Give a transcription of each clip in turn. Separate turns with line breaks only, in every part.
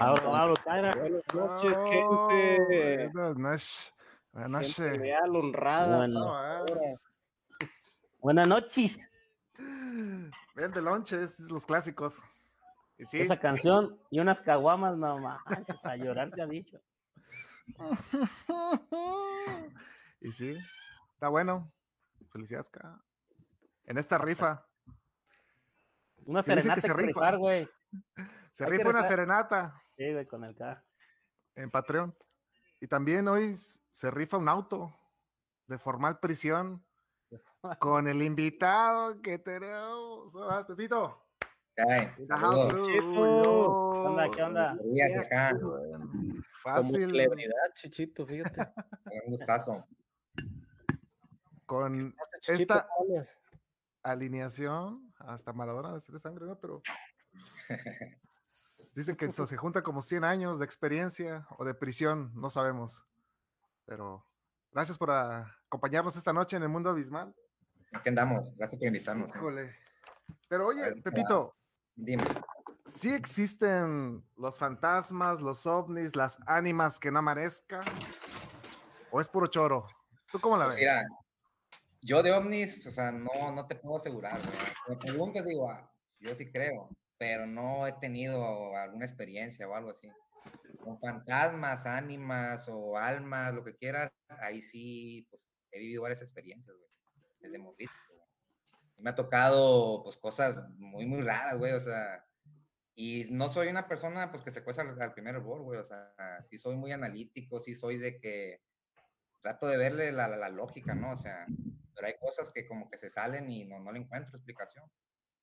Buenas noches, gente.
Buenas noches. Buenas noches.
Gente leal, honrada.
Bueno.
Ah,
Buenas noches.
Ven de lonches, los clásicos. Y sí,
Esa canción y unas caguamas, no manches, a llorar se ha dicho.
y sí, está bueno. Felicidades, ca. En esta rifa.
Una serenata
que se
que
rifa.
rifar, güey.
Se rifa una serenata
Sí, güey, con el carro.
en Patreon. Y también hoy se rifa un auto de formal prisión con el invitado que tenemos. Ah, Pepito.
Ay.
¿Qué onda? ¿Qué onda?
Acá,
Como
Fácil.
celebridad, Chichito, fíjate.
un gustazo.
Con
Chichito,
esta alineación, hasta Maradona de sangre, ¿no? Pero dicen que se junta como 100 años de experiencia o de prisión, no sabemos. Pero gracias por acompañarnos esta noche en el mundo abismal.
Aquí andamos. Gracias por invitarnos. ¿eh?
Híjole. Pero oye,
está.
Pepito,
Dime.
¿sí existen los fantasmas, los ovnis, las ánimas que no amanezca? ¿O es puro choro? ¿Tú cómo la
Pues
ves?
mira, yo de ovnis, o sea, no, no te puedo asegurar, güey. Si me preguntas, digo, ah, yo sí creo, pero no he tenido alguna experiencia o algo así. Con fantasmas, ánimas o almas, lo que quieras, ahí sí, pues he vivido varias experiencias, güey. Desde. Y me ha tocado, pues, cosas muy, muy raras, güey, o sea. Y no soy una persona, pues, que se cuesta al, al primer hervor, güey, o sea, sí soy muy analítico, sí soy de que trato de verle la, la- la lógica, ¿no? O sea, pero hay cosas que como que se salen y no, no le encuentro explicación.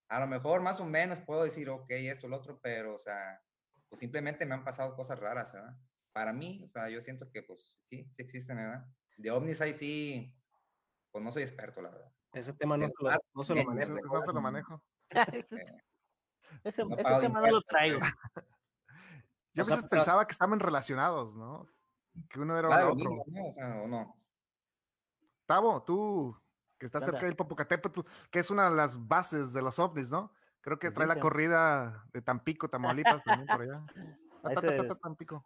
A lo mejor más o menos puedo decir, ok, esto, lo otro, pero, o sea, pues simplemente me han pasado cosas raras, ¿verdad? Para mí, o sea, yo siento que, pues, sí, sí existen, ¿verdad? De ovnis ahí sí, pues no soy experto, la verdad.
Ese tema no, lo, no se lo
menos,
manejo.
Eso, eso se lo manejo.
Ese,
No
tema no lo traigo.
Yo a
O sea,
veces pensaba que estaban relacionados, ¿no? Que uno era el otro.
mismo, ¿no? O sea, o no.
Tavo, tú que estás
¿Qué
cerca del Popocatépetl, que es una de las bases de los ovnis, ¿no? Creo que trae la corrida de Tampico, Tamaulipas, también por allá. Ta, ta,
es-
Tampico.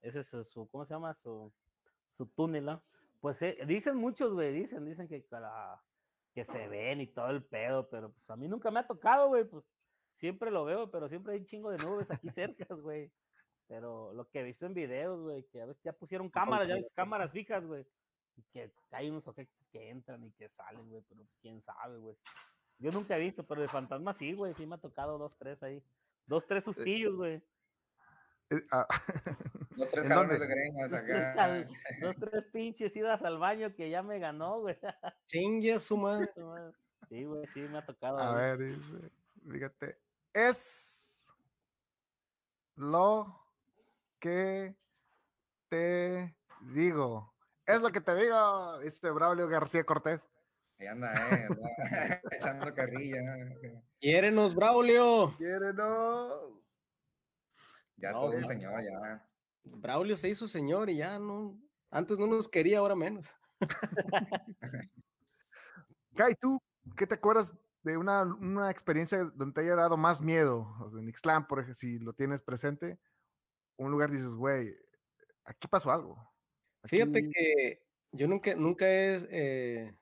Ese es su, ¿cómo se llama? Su, su túnel, ¿no? Pues eh, dicen muchos, güey, dicen, dicen que, para- que se ven y todo el pedo, pero pues a mí nunca me ha tocado, güey, pues siempre lo veo, pero siempre hay un chingo de nubes aquí cerca, güey. Pero lo que he visto en videos, güey, que a veces ya pusieron cámaras, ya cámaras fijas, güey, y que hay unos objetos que entran y que salen, güey, pero pues, quién sabe, güey. Yo nunca he visto, pero de fantasmas sí, güey, sí me ha tocado dos, tres ahí. Dos, tres sustillos, güey.
Eh, ah,
Los tres
¿En
jalones de greñas
Dos, tres,
acá.
al- dos, tres pinches idas al baño que ya me ganó, güey.
Chingue a su madre.
Sí, güey, sí, me ha tocado.
a ver, dice. Fíjate. Es lo que te digo. Es lo que te digo, este Braulio García Cortés.
Ahí anda, eh, anda echando carrilla.
Quiérenos, Braulio.
Quiérenos.
Ya
No,
todo señor, ya.
Braulio se hizo señor y ya no. Antes no nos quería, ahora menos.
Kai, ¿tú qué te acuerdas de una, una experiencia donde te haya dado más miedo? O sea, en Ixtlán, por ejemplo, si lo tienes presente, un lugar dices, güey, aquí pasó algo.
Fíjate que yo nunca, nunca he eh,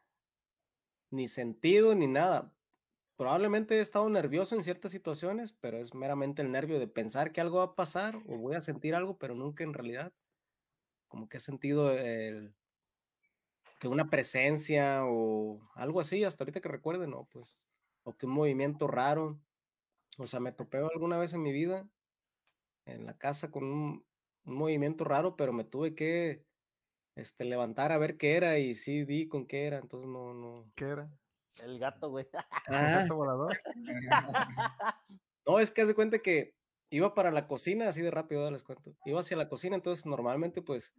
ni sentido ni nada. Probablemente he estado nervioso en ciertas situaciones, pero es meramente el nervio de pensar que algo va a pasar o voy a sentir algo, pero nunca en realidad. Como que he sentido el, que una presencia o algo así, hasta ahorita que recuerde, no, pues. O que un movimiento raro. O sea, me topé alguna vez en mi vida en la casa con un, un movimiento raro, pero me tuve que este, levantar a ver qué era y sí di con qué era, entonces no, no.
¿Qué era?
El gato, güey.
Ah,
¿Gato volador?
no, es que haz de cuenta que iba para la cocina, así de rápido les cuento. Iba hacia la cocina, entonces normalmente pues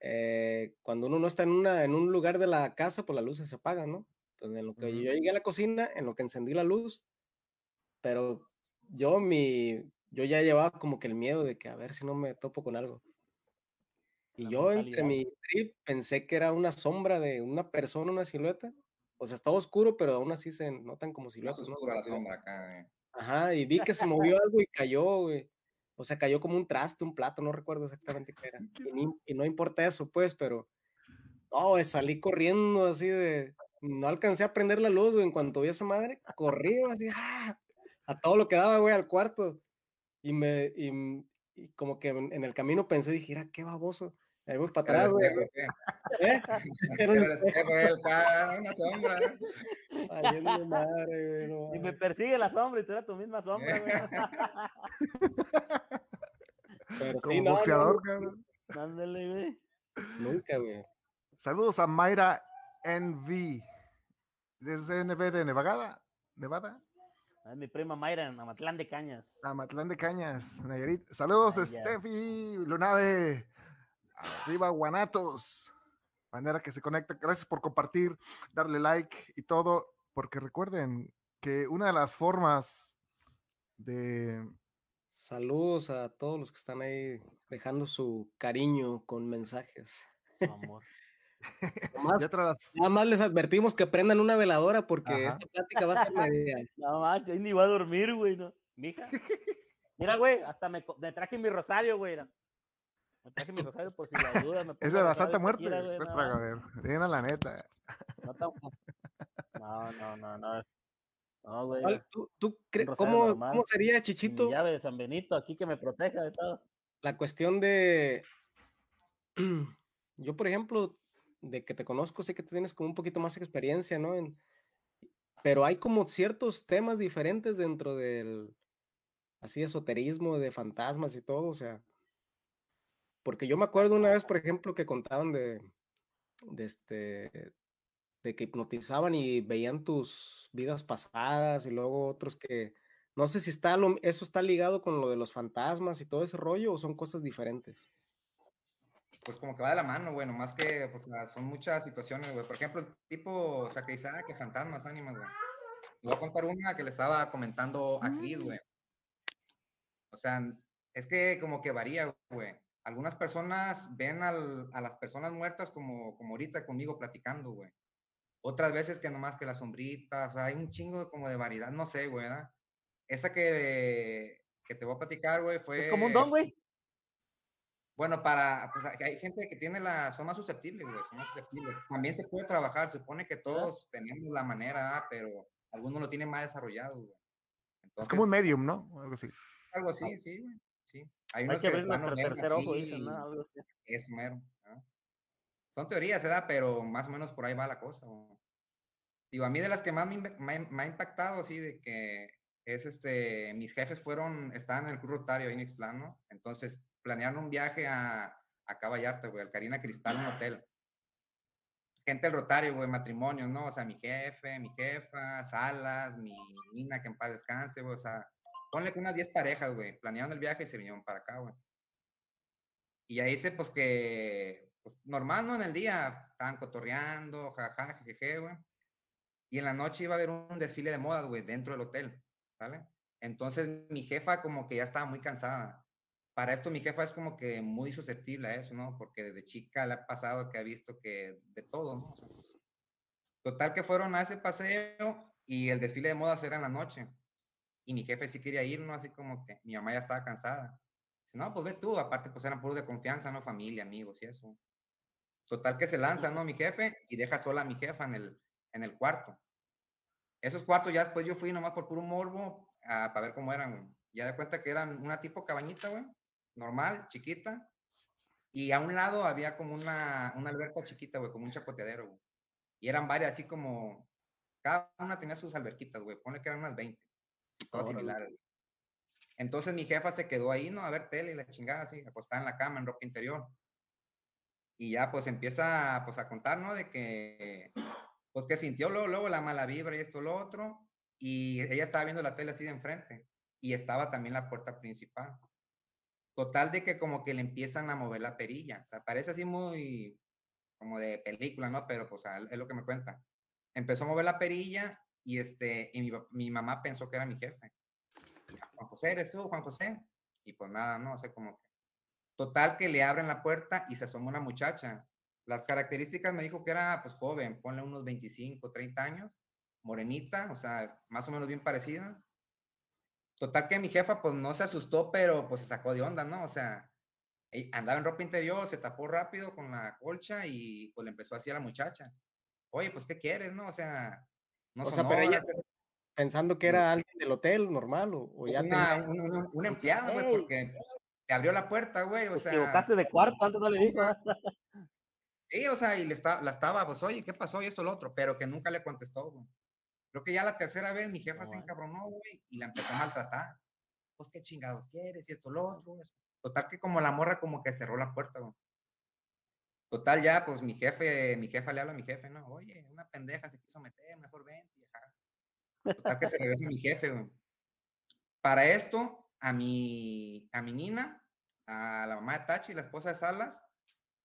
eh, cuando uno no está en, una, en un lugar de la casa, pues las luces se apagan, ¿no? Entonces en lo que yo llegué a la cocina, en lo que encendí la luz, pero yo mi, yo ya llevaba como que el miedo de que a ver si no me topo con algo. Y yo entre mi trip pensé que era una sombra de una persona, una silueta. O sea, estaba oscuro, pero aún así se notan como siluetas, ¿no?
oscura la sombra acá, eh.
Ajá, y vi que se movió algo y cayó, güey. O sea, cayó como un traste, un plato, no recuerdo exactamente qué era.
¿Qué
Y,
es
ni- y no importa eso, pues, pero. No, güey, salí corriendo así de. No alcancé a prender la luz, güey. En cuanto vi a esa madre, corrí así, ¡ah! a todo lo que daba, güey, al cuarto. Y me. Y, y como que en, el camino pensé, dije, "Mira, qué baboso. Ahí voy para atrás, güey. ¿eh? Era un
espejo, el ca- una sombra.
valiendo madre, güey, no
Y me persigue la sombra y tú eras tu misma sombra, güey.
Pero
Como
sí, no, no,
boxeador, cabrón.
Ándale, güey.
nunca, güey.
Saludos a Mayra NV. Desde NV de Nevada. Nevada.
Es mi prima Mayra en Amatlán de Cañas.
Amatlán de Cañas, Nayarit. Saludos,
Vaya.
Steffi Lunave. Arriba, Guanatos. Manera que se conecta. Gracias por compartir, darle like y todo. Porque recuerden que una de las formas de.
Saludos a todos los que están ahí dejando su cariño con mensajes.
Amor.
Las-
nada más les advertimos que prendan una veladora porque
Ajá.
esta plática va a estar media.
No manches, ni iba a dormir, güey, ¿no? Mija. Mira, güey, hasta me, traje mi rosario, güey. Me traje mi rosario por si la duda. Me
Es de
a
la Santa Muerte.
güey,
pues, ver, la neta.
No, no, no, no, no. No, güey.
¿Cuál- ¿Tú, tú cómo,
normal,
cómo sería,
mi
Chichito,
llave de San Benito aquí que me proteja de todo.
la cuestión de... Yo, por ejemplo, de que te conozco, sé que tú tienes como un poquito más experiencia, ¿no? En- Pero hay como ciertos temas diferentes dentro del, así, esoterismo, de fantasmas y todo, o sea, porque yo me acuerdo una vez, por ejemplo, que contaban de, de este, de que hipnotizaban y veían tus vidas pasadas y luego otros que, no sé si está lo- eso está ligado con lo de los fantasmas y todo ese rollo o son cosas diferentes.
Pues como que va de la mano, güey, nomás que pues, la- son muchas situaciones, güey. Por ejemplo, el tipo, o sea, que dice, ah, que fantasmas, ánimas, güey. Le voy a contar una que le estaba comentando a Chris, güey. O sea, es que como que varía, güey. Algunas personas ven al- a las personas muertas como, como ahorita conmigo platicando, güey. Otras veces que nomás que las sombritas, o sea, hay un chingo como de variedad, no sé, güey, ¿verdad? Esa que, que te voy a platicar, güey, fue...
Es como un don, güey.
Bueno, para, pues hay- gente que tiene la, son más susceptibles, güey, son más susceptibles. También se puede trabajar, se supone que todos tenemos la manera, pero algunos lo tienen más desarrollado, güey.
Es
Entonces,
como un medium, ¿no? Algo así.
algo así, sí, güey, sí. Hay
Hay
unos
que
de
abrir nuestro tercer ojo, dicen, ¿no? Algo así.
Es mero, ¿ah? Son teorías, ¿verdad? Pero más o menos por ahí va la cosa, güey. Digo, a mí de las que más me, me ha- me ha impactado, sí, de que es este, mis jefes fueron, estaban en el Club Rotario ahí en Ixtlán, ¿no? Entonces planearon un viaje a, a Vallarta, güey, al Carina Cristal, un hotel. gente del Rotario, güey, matrimonios, ¿no? O sea, mi jefe, mi jefa, Salas, mi Nina, que en paz descanse, güey, o sea, ponle que unas 10 parejas, güey, planearon el viaje y se vinieron para acá, güey. Y ahí se, pues, que, pues, normal, ¿no? En el día, estaban cotorreando, jajaja, jejeje, güey. Y en la noche iba a haber un desfile de modas, güey, dentro del hotel, ¿vale? Entonces mi jefa como que ya estaba muy cansada. Para esto mi jefa es como que muy susceptible a eso, ¿no? Porque desde chica le ha pasado que ha visto que de todo, ¿no? Total que fueron a ese paseo y el desfile de modas era en la noche. Y mi jefe sí quería ir, ¿no? Así como que mi mamá ya estaba cansada. Dice, no, pues ve tú, aparte pues eran puros de confianza, ¿no? Familia, amigos y eso. Total que se lanza, ¿no? Mi jefe y deja sola a mi jefa en el, en el cuarto. Esos cuartos ya después yo fui nomás por puro morbo para ver cómo eran. Ya de cuenta que eran una tipo cabañita, güey, normal, chiquita. Y a un lado había como una, una alberca chiquita, güey, como un chapoteadero. Y eran varias, así como, cada una tenía sus alberquitas, güey. Pone que eran unas 20. Todas similares, güey. Entonces mi jefa se quedó ahí, ¿no? A ver tele y la chingada, así, acostada en la cama, en ropa interior. Y ya, pues empieza, pues, a contar, ¿no? De que, pues, que sintió luego, luego la mala vibra y esto, lo otro y ella estaba viendo la tele así de enfrente y estaba también la puerta principal. Total de que como que le empiezan a mover la perilla. O sea, parece así muy como de película, ¿no? Pero pues es lo que me cuenta. Empezó a mover la perilla y este, y mi, mi mamá pensó que era mi jefe. Juan José, ¿eres tú, Juan José? Y pues nada, no, o sea, como. Total que le abren la puerta y se asoma una muchacha. Las características me dijo que era pues joven, ponle unos 25, 30 años morenita, o sea, más o menos bien parecida. Total que mi jefa pues no se asustó, pero pues se sacó de onda, ¿no? O sea, andaba en ropa interior, se tapó rápido con la colcha y pues le empezó así a la muchacha. Oye, pues ¿qué quieres, no? O sea, no
o sea, pero ella pensando que era alguien del hotel normal o,
pues
ya
una, un, un, empleado, güey, porque te abrió la puerta, güey, o sea.
Te equivocaste de cuarto, antes no le dijo.
Sí, o sea, y le está, la estaba, pues, oye, ¿qué pasó? Y esto, lo otro, pero que nunca le contestó, güey. Creo que ya la tercera vez mi jefa se encabronó, güey, y la empezó a maltratar. Pues, ¿qué chingados quieres? Y esto, lo otro. Total que como la morra como que cerró la puerta, güey. Total ya, pues mi jefe, mi jefa le habla a mi jefe, ¿no? Oye, una pendeja se quiso meter, mejor vente. Total que se regresa mi jefe, güey. Para esto, a mi, a mi Nina, a la mamá de Tachi, la esposa de Salas,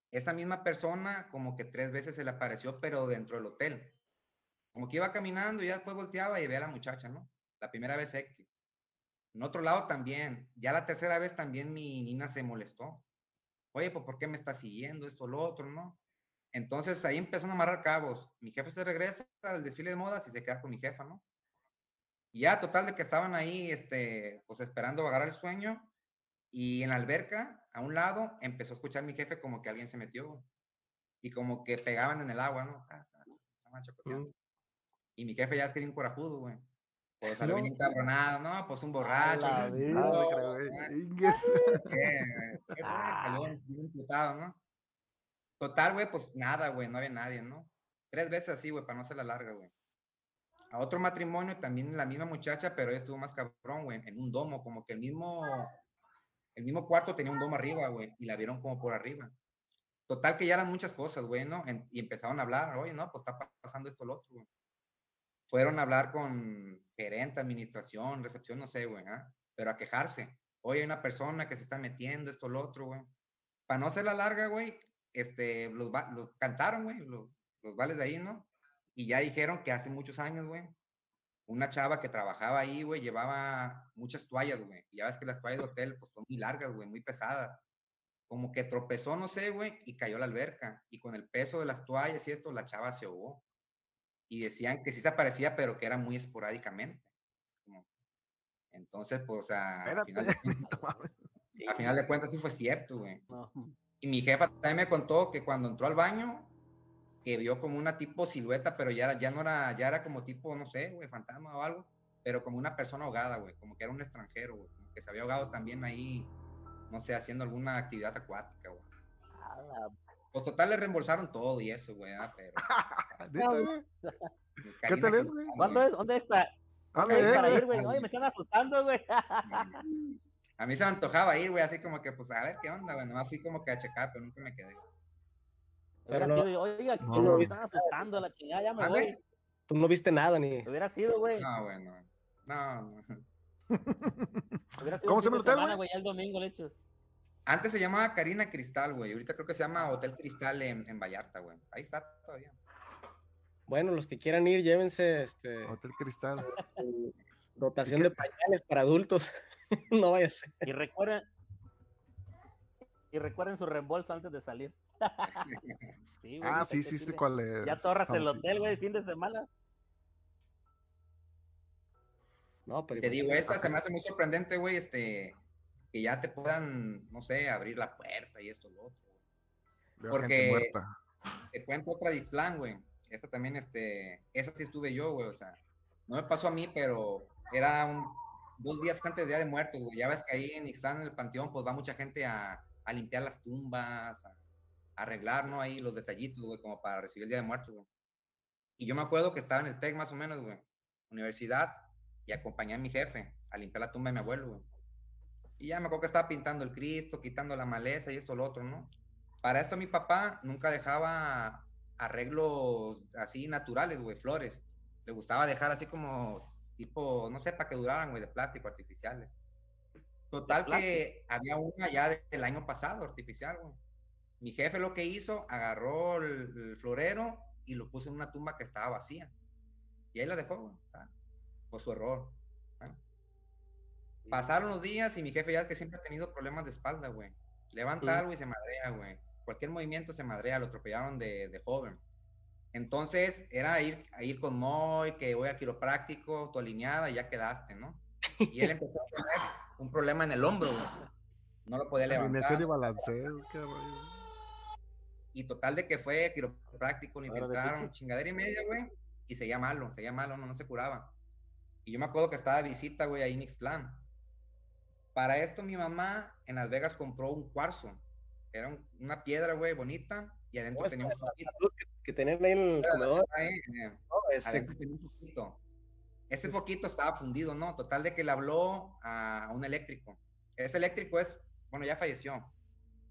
esa misma persona como que tres veces se le apareció, pero dentro del hotel. Como que iba caminando y ya después volteaba y ve a la muchacha, ¿no? La primera vez X. En otro lado también, ya la tercera vez también mi Nina se molestó. Oye, pues ¿por qué me está siguiendo esto, lo otro, no? Entonces ahí empezaron a amarrar cabos. Mi jefe se regresa al desfile de modas y se queda con mi jefa, ¿no? Y ya, total, de que estaban ahí, este, pues esperando agarrar el sueño. Y en la alberca, a un lado, empezó a escuchar mi jefe como que alguien se metió. Y como que pegaban en el agua, ¿no? Ah, está, y mi jefe ya es que bien corajudo, güey. Pues salió bien encabronado, ¿no? Pues un borracho. ¿no?
Ah.
Imputado, ¿no? Total, güey, pues nada, güey, no había nadie, ¿no? Tres veces así, güey, para no hacer la larga, güey. A otro matrimonio también la misma muchacha, pero ella estuvo más cabrón, güey, en un domo, como que el mismo, el mismo cuarto tenía un domo arriba, güey, y la vieron como por arriba. Total que ya eran muchas cosas, güey, ¿no? En- y empezaron a hablar, oye, no, pues está pasando esto, lo otro, güey. Fueron a hablar con gerente, administración, recepción, no sé, güey, ¿ah? Pero a quejarse. Oye, hay una persona que se está metiendo, esto, lo otro, güey. Para no hacer la larga, güey, este, los, los cantaron, güey, los, los vales de ahí, ¿no? Y ya dijeron que hace muchos años, güey, una chava que trabajaba ahí, güey, llevaba muchas toallas, güey. Y ya ves que las toallas de hotel, pues son muy largas, güey, muy pesadas. Como que tropezó, no sé, güey, y cayó la alberca. Y con el peso de las toallas y esto, la chava se ahogó. Y decían que sí se aparecía, pero que era muy esporádicamente. Como- Entonces, pues, a- al final, de al final de cuentas sí fue cierto, güey.
No.
Y mi jefa también me contó que cuando entró al baño, que vio como una tipo silueta, pero ya, era- ya no era, ya era como tipo, no sé, güey, fantasma o algo, pero como una persona ahogada, güey, como que era un extranjero, güey, como que se había ahogado también ahí, no sé, haciendo alguna actividad acuática, güey. Pues total le reembolsaron todo y eso, güey, ah, pero...
¿Qué tal es, güey?
¿Cuándo es? ¿Dónde está?
¿Dónde
¿Dónde es para ir, güey? Oye, me están asustando, güey.
A mí se me antojaba ir, güey, así como que, pues, a ver qué onda, güey, nomás fui como que a checar, pero nunca me quedé.
Hubiera
Pero no-
sido, oiga, que
no,
me están asustando la chingada, ya me
¿Mande?
voy.
Tú no viste nada ni.
Hubiera sido, güey.
No, bueno. No, no.
Hubiera sido
¿Cómo se hotel,
semana,
güey?
ya el domingo, le echas.
Antes se llamaba Karina Cristal, güey. Ahorita creo que se llama Hotel Cristal en, en Vallarta, güey. Ahí está todavía.
Bueno, los que quieran ir, llévense este
Hotel Cristal.
dotación de pañales para adultos. no vaya a ser.
Y recuerden. Y recuerden su reembolso antes de salir. Sí, güey,
Ah, sí, sí, sí, cuál es.
Ya torras el hotel, güey, fin de semana.
No, pero
Te digo, esa se me hace muy sorprendente, güey, este, que ya te puedan, no sé, abrir la puerta y esto, lo otro.
Veo
porque-. Te cuento otra de güey. Esta también, este, esa sí estuve yo, güey, o sea, no me pasó a mí, pero era un, dos días antes del Día de Muertos, güey. Ya ves que ahí en Ixtlán, en el panteón, pues va mucha gente a, a limpiar las tumbas, a, a arreglar, ¿no? Ahí los detallitos, güey, como para recibir el Día de Muertos, güey. Y yo me acuerdo que estaba en el TEC más o menos, güey, universidad, y acompañé a mi jefe a limpiar la tumba de mi abuelo, güey. Y ya me acuerdo que estaba pintando el Cristo, quitando la maleza y esto, lo otro, ¿no? Para esto mi papá nunca dejaba arreglos así naturales, güey, flores. Le gustaba dejar así como tipo, no sé, para que duraran, güey, de plástico, artificiales. Total que había una ya de- del año pasado, artificial, güey. Mi jefe lo que hizo, agarró el, el florero y lo puso en una tumba que estaba vacía. Y ahí la dejó, güey, o sea, por su error. Pasaron los días y mi jefe ya es que siempre ha tenido problemas de espalda, güey. Levanta
Mm.
algo y se madrea, güey. Cualquier movimiento se madrea, lo atropellaron de, de joven. Entonces era ir, a ir con Moy, que voy a quiropráctico, tu alineada, y ya quedaste, ¿no? Y él empezó a tener un problema en el hombro, güey. No lo podía levantar.
y balanceo.
Y total de que fue quiropráctico, le
pinche.
chingadera y media, güey. Y seguía malo, seguía malo, no, no se curaba. Y yo me acuerdo que estaba de visita, güey, ahí en Ixtlán. Para esto mi mamá en Las Vegas compró un cuarzo. Era un- una piedra, güey, bonita. Y adentro
Oh,
tenía un foquito.
luz que, que ahí en el comedor.
Ahí, eh,
¿no? Ese-
adentro tenía un foquito. Ese
Es-
foquito estaba fundido, ¿no? Total de que le habló a, a un eléctrico. Ese eléctrico es, bueno, ya falleció.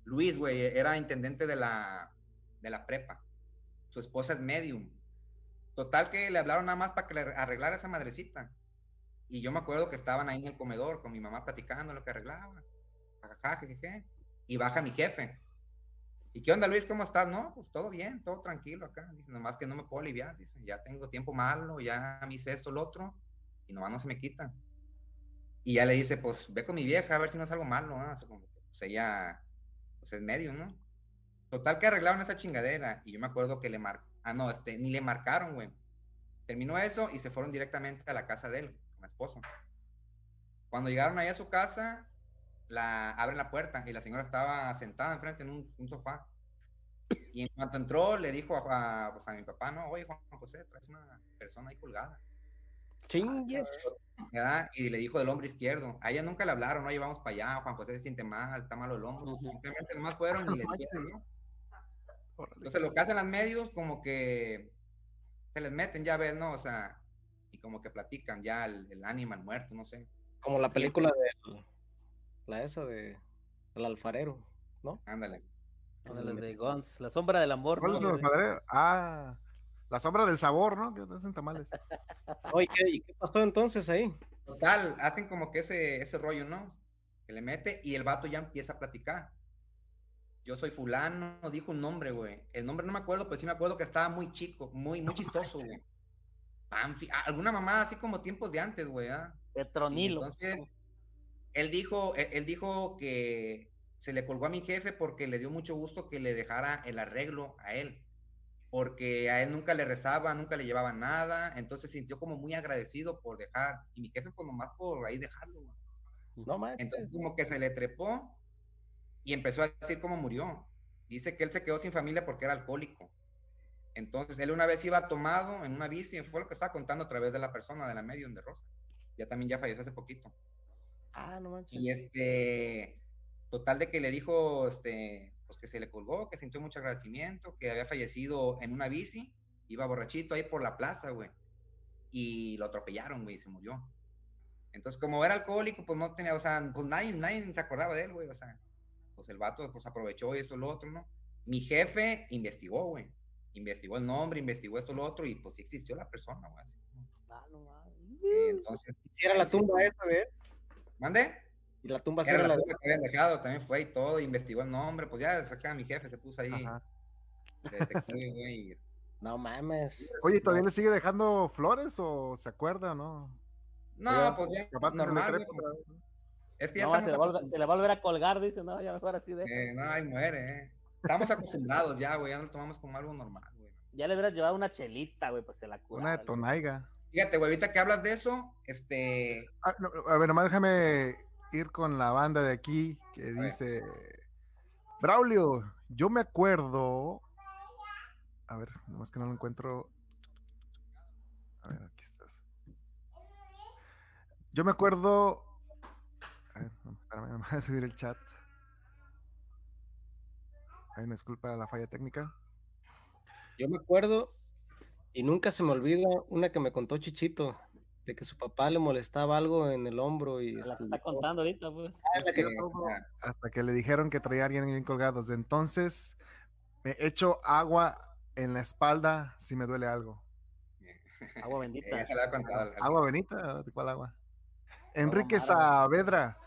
Luis, güey, era intendente de la, de la prepa. Su esposa es medium. Total que le hablaron nada más para que le arreglara esa madrecita. Y yo me acuerdo que estaban ahí en el comedor con mi mamá platicando lo que arreglaba. Y baja mi jefe. ¿Y qué onda, Luis? ¿Cómo estás? No, pues todo bien, todo tranquilo acá. Dice, nomás que no me puedo aliviar. Dice, ya tengo tiempo malo, ya me hice esto, lo otro. Y nomás no se me quita. Y ya le dice, pues ve con mi vieja a ver si no es algo malo. ¿ah? O sea, como pues ella, pues es medio, ¿no? Total que arreglaron esa chingadera. Y yo me acuerdo que le marcaron. Ah, no, este, ni le marcaron, güey. Terminó eso y se fueron directamente a la casa de él, la esposa. Cuando llegaron ahí a su casa, la abren la puerta y la señora estaba sentada enfrente en un, un sofá. Y en cuanto entró, le dijo a, a, pues, a mi papá, no, oye, Juan José, traes una persona ahí colgada.
Chingues.
¿verdad? Y le dijo del hombro izquierdo. A ella nunca le hablaron, no, vamos para allá, Juan José se siente mal, está malo el hombro.
Ujú.
Simplemente nomás fueron y le dijeron, ¿no? Entonces lo que hacen los medios, como que se les meten, ya ves, ¿no? O sea, como que platican ya el, el ánima, el muerto, no sé.
Como la película de la esa de El alfarero, ¿no?
Ándale.
O sea,
La
le
de Guns, la sombra del amor.
¿Cuál
¿no?
Ah, la sombra del sabor, ¿no? Que te hacen tamales.
Oye, ¿qué, ¿y qué pasó entonces ahí?
Total, hacen como que ese, ese rollo, ¿no? Que le mete y el vato ya empieza a platicar. Yo soy fulano, dijo un nombre, güey. El nombre no me acuerdo, pero sí me acuerdo que estaba muy chico, muy, muy chistoso, güey. Panfi- alguna mamá así como tiempos de antes, güey. ¿ah? Sí,
Petronilo.
entonces, él dijo, él, él dijo que se le colgó a mi jefe porque le dio mucho gusto que le dejara el arreglo a él, porque a él nunca le rezaba, nunca le llevaba nada, entonces sintió como muy agradecido por dejar, y mi jefe pues nomás por ahí dejarlo, güey.
No manches.
Entonces como que se le trepó y empezó a decir cómo murió. Dice que él se quedó sin familia porque era alcohólico. Entonces él una vez iba tomado en una bici, fue lo que estaba contando a través de la persona de la medium de Rosa. Ya también ya falleció hace poquito.
Ah, no manches.
Y este, total de que le dijo, este, pues que se le colgó, que sintió mucho agradecimiento, que había fallecido en una bici, iba borrachito ahí por la plaza, güey. Y lo atropellaron, güey, y se murió. Entonces, como era alcohólico, pues no tenía, o sea, pues nadie, nadie se acordaba de él, güey, o sea, pues el vato, pues aprovechó y esto y lo otro, ¿no? Mi jefe investigó, güey. Investigó el nombre, investigó esto, lo otro, y pues sí existió la persona, güey. así.
Ah, no mames.
Eh, Entonces,
Si era la
ahí sí,
tumba esa de él.
¿Mande?
Y la tumba
Era la tumba que habían dejado, también fue y todo, investigó el nombre, pues ya saca mi jefe, se puso ahí
Ajá.
de detective, güey. y-
No mames.
Oye, ¿todavía le sigue dejando flores o se acuerda o no?
No,
Ya,
pues ya,
capaz le
normal,
otra
pues,
¿no?
Es que ya
No, se,
estamos
le va a volver-
acostumbrados.
se le va a volver a colgar, dice, no, ya mejor así de.
Eh, no, ahí muere, eh. Estamos acostumbrados ya, güey, ya no lo tomamos como algo normal, güey.
Ya le hubieras llevado una chelita, güey, pues se la cura.
Una de Tonaiga.
Fíjate, güey, ahorita que hablas de eso, este,
Ah, no, a ver, nomás déjame ir con la banda de aquí que dice Braulio, yo me acuerdo. A ver, nomás que no lo encuentro. A ver, aquí estás. Yo me acuerdo. A ver, espérame, me voy a subir el chat. Ay, me disculpa la falla técnica.
Yo me acuerdo y nunca se me olvida una que me contó Chichito de que su papá le molestaba algo en el hombro y
La que
estuvo-
está contando ahorita, pues.
Ah, la que-
Hasta que le dijeron que traía a alguien bien colgado. Desde entonces me echo agua en la espalda si me duele algo.
Agua bendita.
la contado
¿Agua Benita? ¿De cuál agua? Enrique. Saavedra,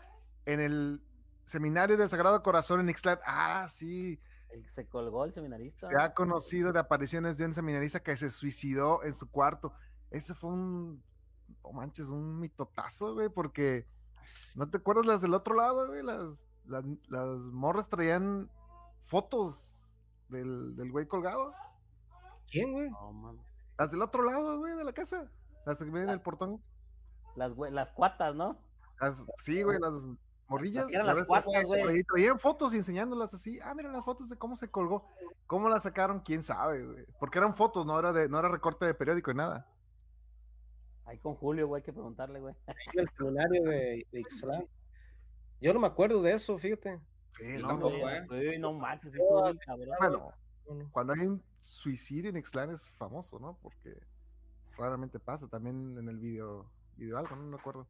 en el Seminario del Sagrado Corazón en Ixtlán. Ah, sí.
El que se colgó el seminarista.
Se ha conocido de apariciones de un seminarista que se suicidó en su cuarto. Ese fue un, no manches, un mitotazo, güey, porque ¿no te acuerdas las del otro lado, güey? Las, las, las morras traían fotos del, del güey colgado.
¿Quién, güey?
No, mames.
Las del otro lado, güey, de la casa. Las que vienen en el portón.
Las, güey- las cuatas, ¿no?
Las, sí, güey, las morrillas.
las cuatas, güey.
traían fotos y enseñándolas así. Ah, miren las fotos de cómo se colgó. ¿Cómo las sacaron? ¿Quién sabe, güey? Porque eran fotos, no era, de, no era recorte de periódico y nada.
Ahí con Julio, güey, hay que preguntarle, güey.
En el seminario de, de Ixtlán. Yo no me acuerdo de eso, fíjate.
Sí, no, no.
eh.
Güey, no manches, bien cabrón.
Bueno,
No, no.
cuando hay un suicidio en Ixtlán es famoso, ¿no? Porque raramente pasa. También en el video, video algo, no me acuerdo.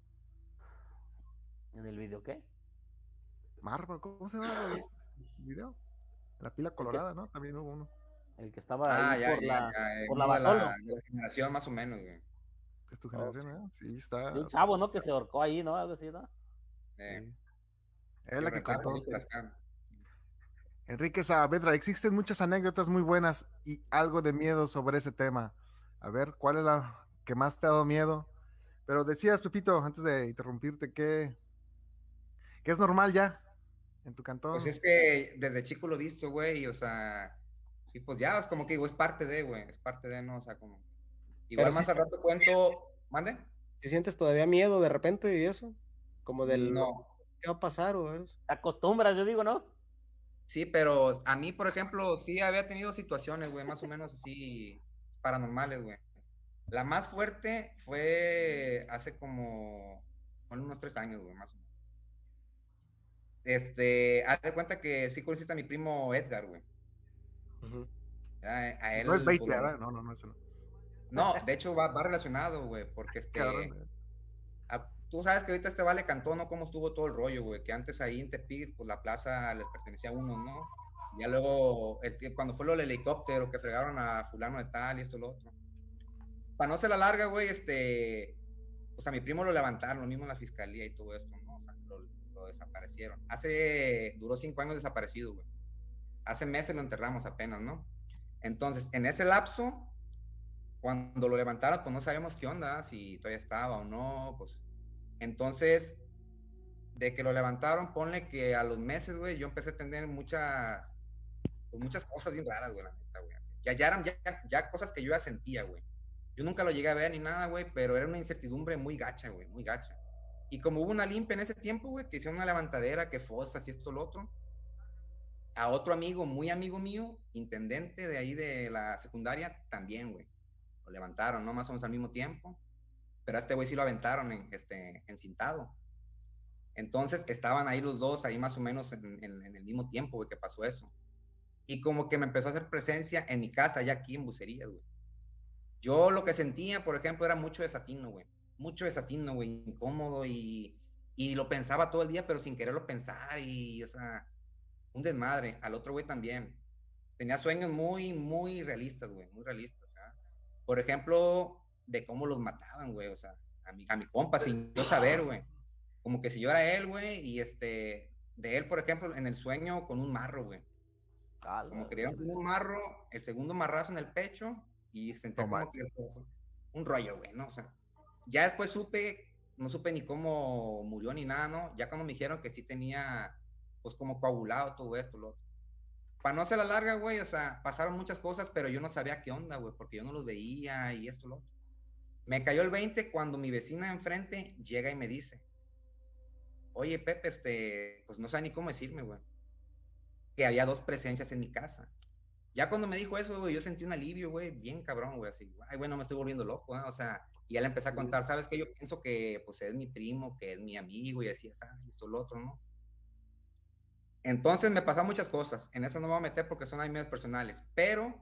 ¿En el video qué?
Marvel, ¿cómo se llama el video? La pila colorada, ¿no? También hubo uno.
El que estaba
Ah,
ahí
ya,
por,
ya,
la,
ya,
por la Basolo.
de la generación más o menos, güey.
Es tu
Oh,
generación, ¿eh? Sí, está.
un chavo, ¿no? Que se ahorcó ahí, ¿no? Algo así, ¿no?
Eh,
sí. Es la que contó. Enrique Saavedra, existen muchas anécdotas muy buenas y algo de miedo sobre ese tema. A ver, ¿cuál es la que más te ha dado miedo? Pero decías, Pepito, antes de interrumpirte, que, que es normal ya en tu cantón.
Pues es que desde chico lo he visto, güey, y, o sea, y pues ya, es como que digo, es parte de, güey, es parte de, ¿no? O sea, como... Igual
Pero
más
sí-
al rato cuento, ¿mande?
¿Si sientes todavía miedo de repente y eso? Como del...
No,
¿Qué va a pasar o eso?
Te acostumbras, yo digo, ¿no?
sí, pero a mí, por ejemplo, sí había tenido situaciones, güey, más o menos así, paranormales, güey. La más fuerte fue hace como, bueno, unos tres años, güey, más o menos. Este, haz de cuenta que sí conociste a mi primo Edgar, güey.
Ujú.
A, a él,
no es 20,
lo-
¿verdad? No, no, no, eso no.
No, de hecho va, va relacionado, güey, porque este,
Cabrón, eh.
a- tú sabes que ahorita este vale cantó, ¿no? Cómo estuvo todo el rollo, güey, que antes ahí en Tepic, pues la plaza les pertenecía a uno, ¿no? Ya luego, el cuando fue lo del helicóptero, que fregaron a fulano de tal y esto y lo otro. Para no ser la larga, güey, este, pues a mi primo lo levantaron, lo mismo en la fiscalía y todo esto, ¿no? O sea, lo, lo desaparecieron. Hace, duró cinco años desaparecido, güey. Hace meses lo enterramos apenas, ¿no? Entonces, en ese lapso, cuando lo levantaron, pues no sabemos qué onda, si todavía estaba o no, pues. Entonces, de que lo levantaron, ponle que a los meses, güey, yo empecé a tener muchas, pues muchas cosas bien raras, güey, la neta. Ya, ya ya, ya cosas que yo ya sentía, güey. Yo nunca lo llegué a ver ni nada, güey, pero era una incertidumbre muy gacha, güey, muy gacha. Y como hubo una limpia en ese tiempo, güey, que hicieron una levantadera, que fosas y esto, lo otro, a otro amigo, muy amigo mío, intendente de ahí de la secundaria, también, güey. Lo levantaron, ¿no? Más o menos al mismo tiempo. Pero a este güey sí lo aventaron en, este, encintado. Entonces estaban ahí los dos, ahí más o menos en, el mismo tiempo, güey, que pasó eso. Y como que me empezó a hacer presencia en mi casa, ya aquí en Bucerías, güey. Yo lo que sentía, por ejemplo, era mucho desatino, güey. Mucho desatino, güey, incómodo y, y lo pensaba todo el día, pero sin quererlo pensar y, o sea, un desmadre. Al otro güey también. tenía sueños muy, muy realistas, güey, muy realistas. ¿ah? Por ejemplo, de cómo los mataban, güey, o sea, a mi, a mi compa, sin yo saber, güey. Como que si yo era él, güey, y este, de él, por ejemplo, en el sueño con un marro, güey.
Ah,
Como que le un marro, el segundo marrazo en el pecho, y sentía
No
como que un rollo, güey, ¿no? O sea, ya después supe, no supe ni cómo murió ni nada, ¿no? Ya cuando me dijeron que sí tenía, pues como coagulado todo esto, lo otro. Para no hacer la larga, güey, o sea, pasaron muchas cosas, pero yo no sabía qué onda, güey, porque yo no los veía y esto, lo otro. Me cayó el 20 cuando mi vecina enfrente llega y me dice, oye, Pepe, este, pues no sé ni cómo decirme, güey, que había dos presencias en mi casa. Ya cuando me dijo eso, güey, yo sentí un alivio, güey, bien cabrón, güey, así, ay, güey, no me estoy volviendo loco, ¿eh? o sea, y ya le empecé a contar, ¿sabes qué? Yo pienso que, pues, es mi primo, que es mi amigo, y así, es, ah, esto, lo otro, ¿no? Entonces me pasan muchas cosas, en eso no me voy a meter porque son medios personales, pero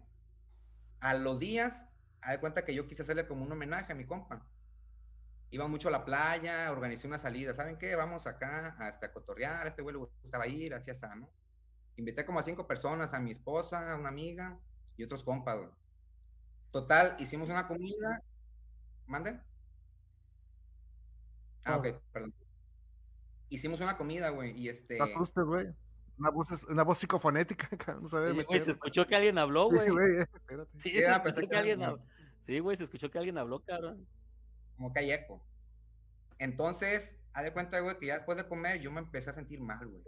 a los días, haz de cuenta que yo quise hacerle como un homenaje a mi compa. Iba mucho a la playa, organicé una salida, ¿saben qué? Vamos acá hasta a cotorrear, a este güey le gustaba ir, hacía sano. Invité como a cinco personas, a mi esposa, a una amiga y otros compas. Total, hicimos una comida. ¿Mande? Ah, ok, perdón. Hicimos una comida, güey, y este...
No asustes, güey. Una voz, es- una voz psicofonética, no sabe
Sí, güey, se escuchó que alguien habló,
Sí,
güey.
güey, espérate.
Sí,
Sí,
se
ah,
escuchó
que
que alguien habló. Sí, güey, se escuchó que alguien habló, cabrón.
como que hay eco. Entonces, haz de cuenta, güey, que ya después de comer yo me empecé a sentir mal, güey.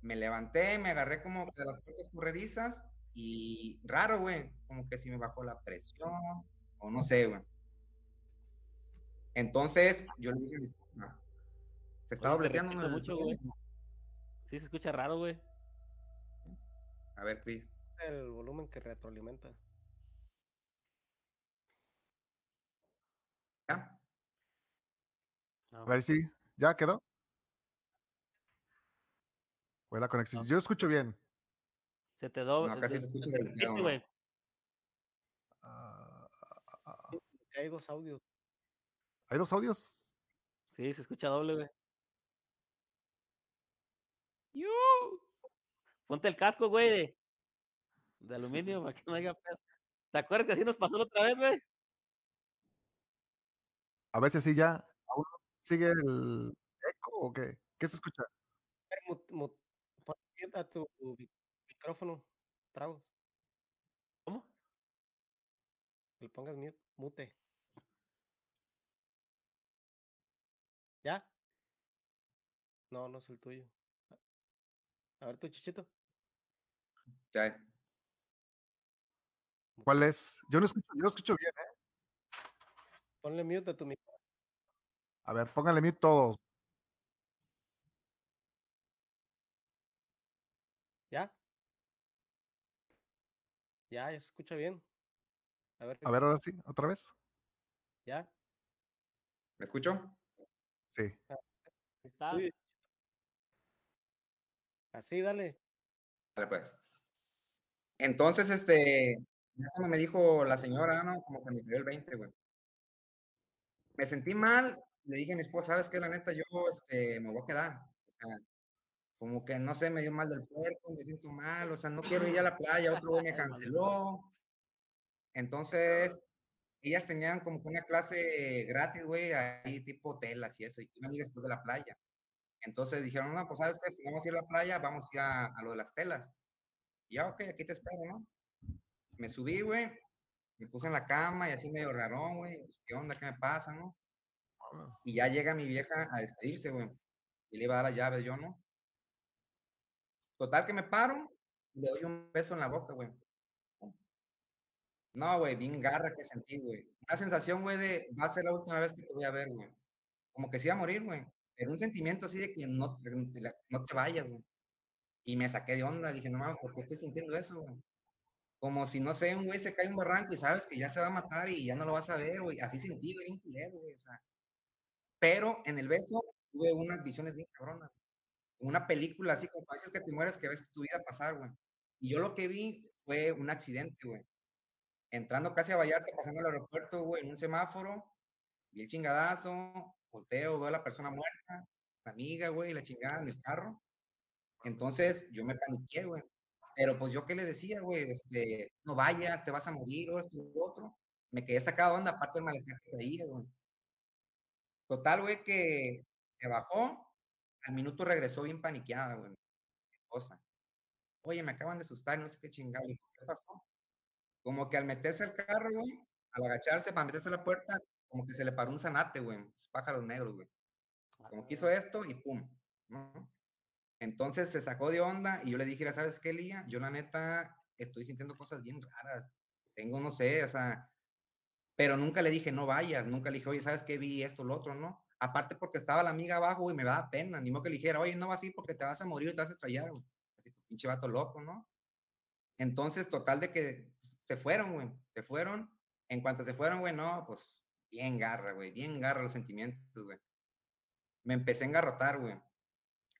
Me levanté, me agarré como de las puertas corredizas y raro, güey, como que si me bajó la presión o no sé, güey. Entonces, yo le dije a mi esposa, se está
Oye, se
dobleteando
mucho,
sueño?"
Sí, se escucha raro, güey.
A ver, Chris.
El volumen que retroalimenta.
¿ya?
No.
A ver si ya quedó. Fue la conexión.
No.
Yo escucho bien.
Se te doble.
No, casi se escucha ¿no?
güey.
Ah, ah, ah,
Hay dos audios.
¿Hay dos audios?
Sí, se escucha doble, güey. ¡Yu! Ponte el casco, güey, de, de aluminio para que no haya pedo. ¿Te acuerdas que así nos pasó la otra vez, güey?
A ver si así ya. ¿Aún ¿Sigue el eco o qué? ¿Qué se escucha?
Pon a tu mi- micrófono. Tragos.
¿Cómo?
Que le pongas mute. ¿Ya? No, no es el tuyo. A ver, tu chichito.
Ya.
¿Cuál es? Yo no escucho, yo no escucho bien, ¿eh?
Ponle mute a tu micrófono.
A ver, pónganle mute todos.
¿Ya? Ya, ya se escucha bien. A ver,
A ver, ahora sí, otra vez.
ya.
¿Me escucho?
Sí.
Está.
Así, dale.
Dale, pues. Entonces, este, ya cuando me dijo la señora, ¿no? Como que me dio el 20, güey. Me sentí mal, le dije a mi esposa, ¿sabes qué? La neta, yo, este, me voy a quedar. O sea, como que, no sé, me dio mal del cuerpo, me siento mal, o sea, no quiero ir a la playa, otro güey me canceló. Entonces, ellas tenían como que una clase gratis, güey, ahí tipo telas y eso, y iban a ir después de la playa. Entonces dijeron, no, pues sabes que si vamos a ir a la playa, vamos a ir a, a lo de las telas. Y ya, ok, aquí te espero, ¿no? Me subí, güey, me puse en la cama y así medio rarón, güey, pues, ¿qué onda? ¿Qué me pasa, no? Y ya llega mi vieja a despedirse, güey, y le iba a dar las llaves, yo, ¿no? Total que me paro, le doy un beso en la boca, güey. No, güey, bien garra que sentí, güey. Una sensación, güey, de va a ser la última vez que te voy a ver, güey. Como que se iba a morir, güey. Era un sentimiento así de que no, no te vayas, güey. Y me saqué de onda, dije, no mames, ¿por qué estoy sintiendo eso, güey? Como si, no sé, un güey se cae un barranco y sabes que ya se va a matar y ya no lo vas a ver, güey. Así sentí, güey, bien culero, güey, o sea. Pero en el beso tuve unas visiones bien cabronas. Una película así, como dices que te mueres, que ves tu vida pasar, güey. Y yo lo que vi fue un accidente, güey. Entrando casi a Vallarta, pasando al aeropuerto, güey, en un semáforo, vi el chingadazo, volteo, veo a la persona muerta, la amiga, güey, la chingada en el carro. Entonces yo me paniqué, güey. Pero pues yo qué le decía, güey, este, no vayas, te vas a morir, o esto y lo otro. Me quedé sacado onda, aparte del malestar que traía, güey. Total, güey, que se bajó, al minuto regresó bien paniqueada, güey, esposa. Oye, me acaban de asustar, no sé qué digo, ¿Qué pasó? Como que al meterse al carro, güey, al agacharse para meterse a la puerta, como que se le paró un zanate, güey, unos pájaros negros, güey. Como que hizo esto y pum, ¿no? Entonces se sacó de onda y yo le dije, "Mira, ¿sabes qué, Lía? Yo la neta estoy sintiendo cosas bien raras. Tengo, no sé, o sea, pero nunca le dije, no vayas, nunca le dije, oye, ¿sabes qué? Vi esto, lo otro, ¿no? Aparte porque estaba la amiga abajo y me daba pena, ni modo que le dijera, oye, no vas así porque te vas a morir, te vas a estrellar, güey. Así, pues, pinche vato loco, ¿no? Entonces, total de que se fueron, güey, se fueron. En cuanto se fueron, güey, no, pues bien garra, güey, bien garra los sentimientos, güey. Me empecé a engarrotar, güey.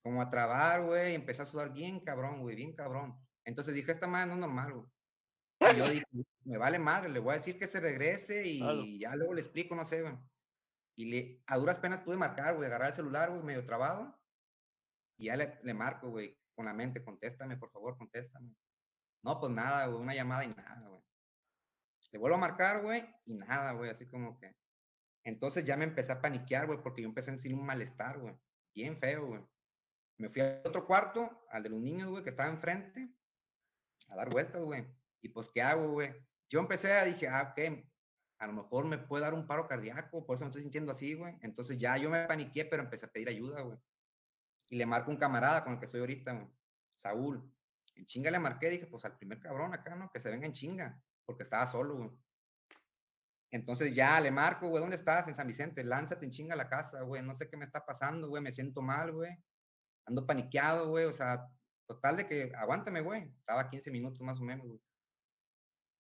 Como a trabar, güey, empecé a sudar bien cabrón, güey, bien cabrón. Entonces dije, esta madre no es normal, güey. Y yo dije, me vale madre, le voy a decir que se regrese y
Claro.
ya luego le explico, no sé, güey. Y le, a duras penas pude marcar, güey, agarrar el celular, güey, medio trabado. Y ya le, le marco, güey, con la mente, contéstame, por favor, contéstame. No, pues nada, güey, una llamada y nada, güey. Le vuelvo a marcar, güey, y nada, güey, así como que. Entonces ya me empecé a paniquear, güey, porque yo empecé a sentir un malestar, güey, bien feo, güey. Me fui al otro cuarto, al de los niños, güey, que estaba enfrente, a dar vueltas, güey. Y pues, ¿qué hago, güey? Yo empecé a dije, ah, ok, a lo mejor me puede dar un paro cardíaco, por eso me estoy sintiendo así, güey. Entonces ya yo me paniqué, pero empecé a pedir ayuda, güey. Y le marco un camarada con el que estoy ahorita, güey, Saúl. En chinga le marqué, dije, pues al primer cabrón acá, ¿no? Que se venga en chinga, porque estaba solo, güey. Entonces ya le marco, güey, ¿dónde estás? En San Vicente, lánzate en chinga a la casa, güey. No sé qué me está pasando, güey, me siento mal, güey. Ando paniqueado, güey, o sea, total de que, aguántame, güey. Estaba 15 minutos más o menos, güey.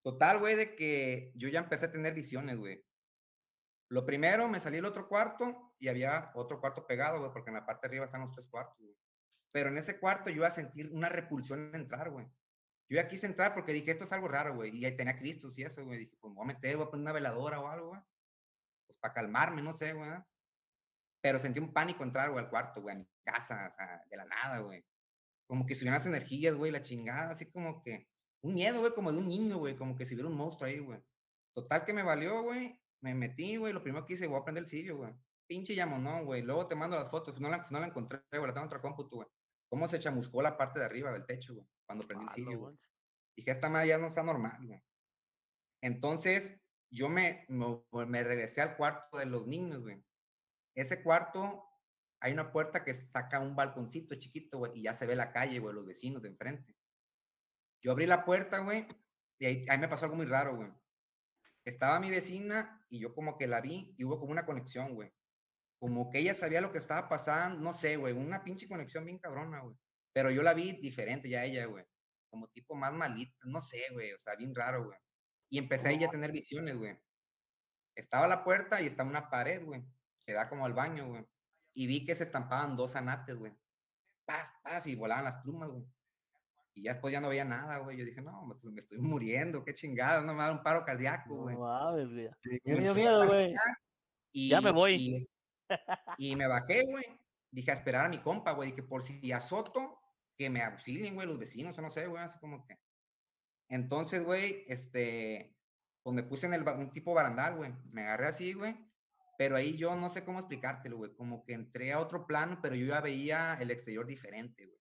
Total, güey, de que yo ya empecé a tener visiones, güey. Lo primero, me salí al otro cuarto y había otro cuarto pegado, güey, porque en la parte de arriba están los tres cuartos, güey. Pero en ese cuarto yo iba a sentir una repulsión en entrar, güey. Yo ya quise entrar porque dije, esto es algo raro, güey. Y ahí tenía Cristos y eso, güey. Dije, pues me voy a meter, voy a poner una veladora o algo, güey. Pues para calmarme, no sé, güey. Pero sentí un pánico entrar, güey, al cuarto, güey, a mi casa, o sea, de la nada, güey. Como que subían las energías, güey, la chingada, así como que un miedo, güey, como de un niño, güey, como que si hubiera un monstruo ahí, güey. Total que me valió, güey. Me metí, güey. Lo primero que hice, voy a prender el cirio, güey. Pinche llamonón, güey. Luego te mando las fotos. No la, no la encontré, güey. La tengo en otra cómputo, güey. Cómo se chamuscó la parte de arriba del techo, güey. Cuando prendí el cirio. Dije, esta madre ya no está normal, güey. Entonces, yo me, me, me regresé al cuarto de los niños, güey. Ese cuarto, hay una puerta que saca un balconcito chiquito, güey, y ya se ve la calle, güey, los vecinos de enfrente. Yo abrí la puerta, güey, y ahí, ahí me pasó algo muy raro, güey. Estaba mi vecina y yo como que la vi y hubo como una conexión, güey. Como que ella sabía lo que estaba pasando, no sé, güey, una pinche conexión bien cabrona, güey. Pero yo la vi diferente ya a ella, güey. Como tipo más malita, no sé, güey, o sea, bien raro, güey. Y empecé ahí a tener visiones, güey. Estaba la puerta y estaba una pared, güey, que da como al baño, güey. Y vi que se estampaban dos anates, güey. Paz, paz, y volaban las plumas, güey. Y ya después ya no veía nada, güey. Yo dije, no, me, me estoy muriendo, qué chingada, no me va a dar un paro cardíaco, güey.
No mames, güey. Dio miedo, güey.
Y,
Ya me voy.
Y, y me bajé, güey. Dije a esperar a mi compa, güey. Dije, por si azoto, que me auxilien, güey, los vecinos, o no sé, güey, así como que. Entonces, güey, este, pues me puse en el, un tipo barandal, güey. Me agarré así, güey. Pero ahí yo no sé cómo explicártelo, güey. Como que entré a otro plano, pero yo ya veía el exterior diferente, güey.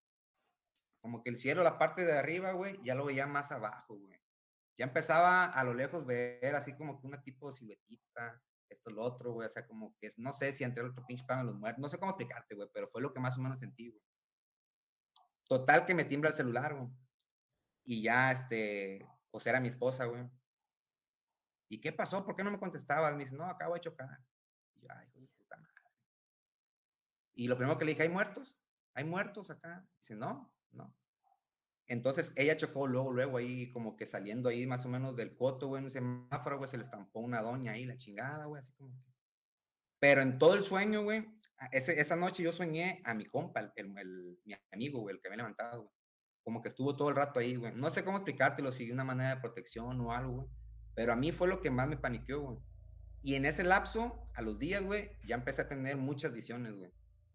Como que el cielo, la parte de arriba, güey, ya lo veía más abajo, güey. Ya empezaba a lo lejos ver así como que una tipo de siluetita, esto, lo otro, güey. O sea, como que no sé si entré al otro pinche plano los muertos. No sé cómo explicarte, güey, pero fue lo que más o menos sentí, güey. Total que me timbra el celular, güey. Y ya, este, pues era mi esposa, güey. ¿Y qué pasó? ¿Por qué no me contestabas? Me dice, no, acabo de chocar. Y. Y lo primero que le dije, ¿hay muertos? ¿Hay muertos acá? Dice, no, no. Entonces ella chocó luego, luego ahí, como que saliendo ahí más o menos del coto, güey, en un semáforo, güey, se le estampó una doña ahí, la chingada, güey, así como que. Pero en todo el sueño, güey, ese- esa noche yo soñé a mi compa, el, el- mi amigo, güey, el que había levantado. Como que estuvo todo el rato ahí, güey. No sé cómo explicártelo, si una manera de protección o algo, güey. Pero a mí fue lo que más me paniqueó, güey. Y en ese lapso, a los días, güey, ya empecé a tener muchas visiones, güey.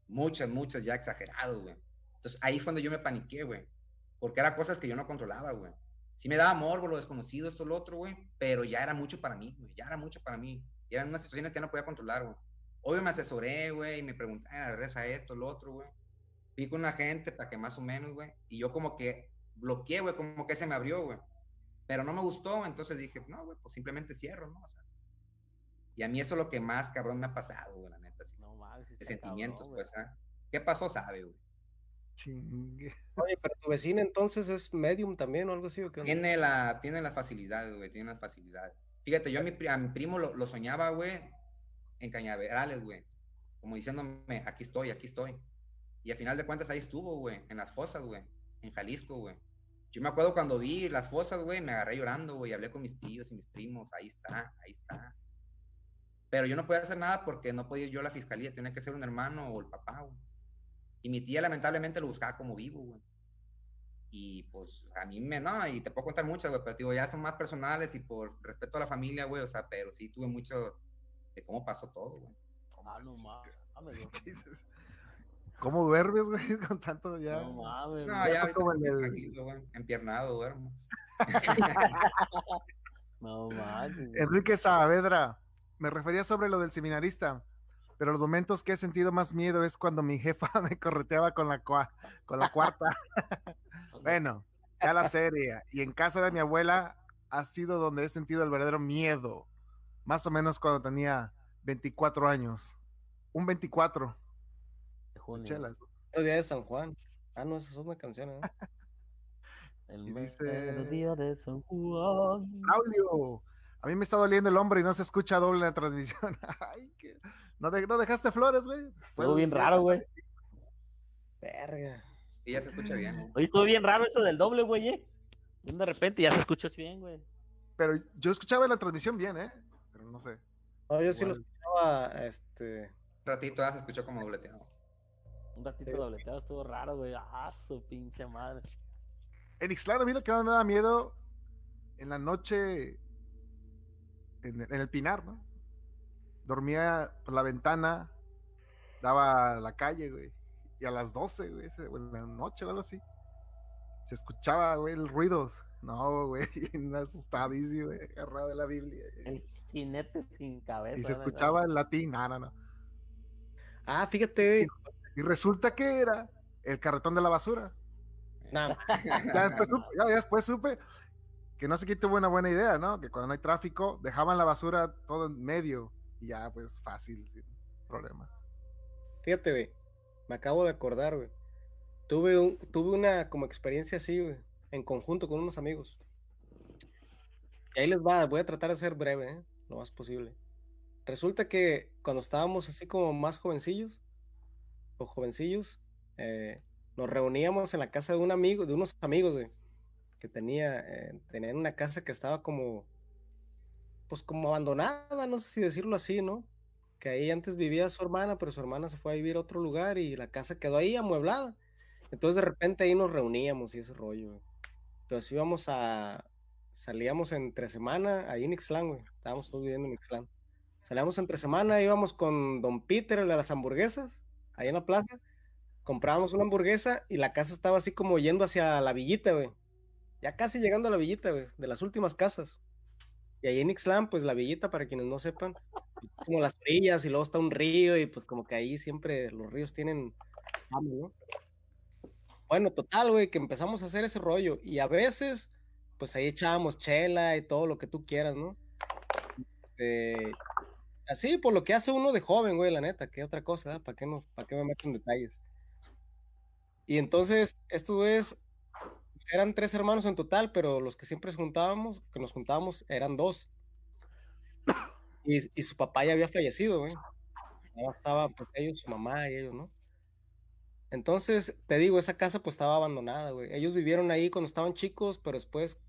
Muchas, muchas, ya exagerado, güey. Entonces ahí fue donde yo me paniqué, güey. porque eran cosas que yo no controlaba, güey. Sí me daba amor, lo desconocido, esto, lo otro, güey, pero ya era mucho para mí, güey, ya era mucho para mí. Y eran unas situaciones que no podía controlar, güey. Obvio me asesoré, güey, y me pregunté, ah, regresa esto, lo otro, güey. Fui con una gente para que más o menos, güey, y yo como que bloqueé, güey, como que se me abrió, güey. Pero no me gustó, entonces dije, no, güey, pues simplemente cierro, ¿no? O sea, y a mí eso es lo que más cabrón me ha pasado, güey, la neta. Sí.
No mames, sí
de sentimientos,
cabrón,
pues, ¿ah? ¿Qué pasó? Sabe, güey.
Chingue.
Oye, pero tu vecina entonces es medium también o algo así, ¿o qué?
Tiene, la, tiene las facilidades, güey, tiene las facilidades. Fíjate, yo a mi, a mi primo lo, lo soñaba, güey, en Cañaverales, güey. Como diciéndome, aquí estoy, aquí estoy. Y al final de cuentas ahí estuvo, güey, en las fosas, güey, en Jalisco, güey. Yo me acuerdo cuando vi las fosas, güey, me agarré llorando, güey, hablé con mis tíos y mis primos, ahí está, ahí está. Pero yo no podía hacer nada porque no podía ir yo a la fiscalía, tenía que ser un hermano o el papá, güey. Y mi tía lamentablemente lo buscaba como vivo, güey. Y pues a mí me, no, y te puedo contar muchas, güey, pero digo, ya son más personales y por respeto a la familia, güey, o sea, pero sí tuve mucho de cómo pasó todo, güey.
Ah, no mames. güey.
¿Cómo duermes, güey? Con tanto ya.
No mames.
No, ya
como el-
tranquilo, güey, empiernado duermo.
No güey.
Enrique Saavedra, me refería sobre lo del seminarista, pero los momentos que he sentido más miedo es cuando mi jefa me correteaba con la, cua- con la cuarta. bueno, ya la serie. Y en casa de mi abuela ha sido donde he sentido el verdadero miedo, más o menos cuando tenía 24 años. Un 24,
De junio.
chelas.
El día de San Juan. Ah, no, esa es una canción, ¿eh?
El
Y
día de San Juan.
Braulio, a mí me está doliendo el hombro y no se escucha doble en la transmisión. Ay, qué- ¿No, de- no dejaste flores, güey? Fue
bien
día-
raro, güey.
Verga.
Y ya se escucha bien. ¿eh?
Oye, estuvo bien raro eso del doble, güey, eh. Y De repente ya se escuchó así bien, güey.
Pero yo escuchaba la transmisión bien, ¿eh? No sé.
No, yo sí lo escuchaba, este...
Un ratito ya se escuchó como dobleteado.
Un ratito
Sí.
dobleteado estuvo raro, güey. Ah, su pinche madre.
En Ixtlan a mí lo que más me da miedo en la noche en, en el Pinar, ¿no? Dormía por la ventana, daba a la calle, güey. Y a las 12, güey, en la noche o algo así. Se escuchaba, güey, el ruidos. No, güey, me asustadísimo, güey, agarrado de la Biblia.
El jinete sin cabeza.
Y se
¿verdad?
escuchaba en latín, no, no, no.
Ah, fíjate,
Y resulta que era el carretón de la basura.
nada,
Ya después, supe, ya- ya después supe que no sé quién tuvo una buena idea, ¿no? Que cuando no hay tráfico, dejaban la basura todo en medio y ya, pues fácil, sin problema.
fíjate, güey. Me acabo de acordar, güey. Tuve, un, tuve una como experiencia así, güey. En conjunto con unos amigos. Y ahí les va, voy a tratar de ser breve, ¿eh? Lo más posible. Resulta que cuando estábamos así como más jovencillos, o jovencillos, eh, nos reuníamos en la casa de un amigo, de unos amigos, güey, que tenía, eh, tenían una casa que estaba como, pues como abandonada, no sé si decirlo así, ¿no? Que ahí antes vivía su hermana, pero su hermana se fue a vivir a otro lugar y la casa quedó ahí amueblada. Entonces de repente ahí nos reuníamos y ese rollo, güey. Entonces íbamos a, salíamos entre semana ahí en Ixtlán, güey. Estábamos todos viviendo en Ixtlán. Salíamos entre semana, íbamos con Don Peter, el de las hamburguesas, ahí en la plaza. Comprábamos una hamburguesa y la casa estaba así como yendo hacia la villita, güey. Ya casi llegando a la villita, güey, de las últimas casas. Y ahí en Ixtlán, pues la villita, para quienes no sepan, como las orillas y luego está un río y pues como que ahí siempre los ríos tienen ¿no? Bueno, total, güey, que empezamos a hacer ese rollo y a veces, pues ahí echábamos chela y todo lo que tú quieras, ¿no? Este, así, por lo que hace uno de joven, güey, la neta, ¿qué otra cosa? ¿Para qué, no, ¿Para qué me meto en detalles? Y entonces, estos güeyes eran tres hermanos en total, pero los que siempre juntábamos, que nos juntábamos, eran dos. Y, su papá ya había fallecido, güey. Nada más estaban pues, ellos, su mamá y ellos, ¿no? Entonces, te digo, esa casa pues estaba abandonada, güey. Ellos vivieron ahí cuando estaban chicos, pero después,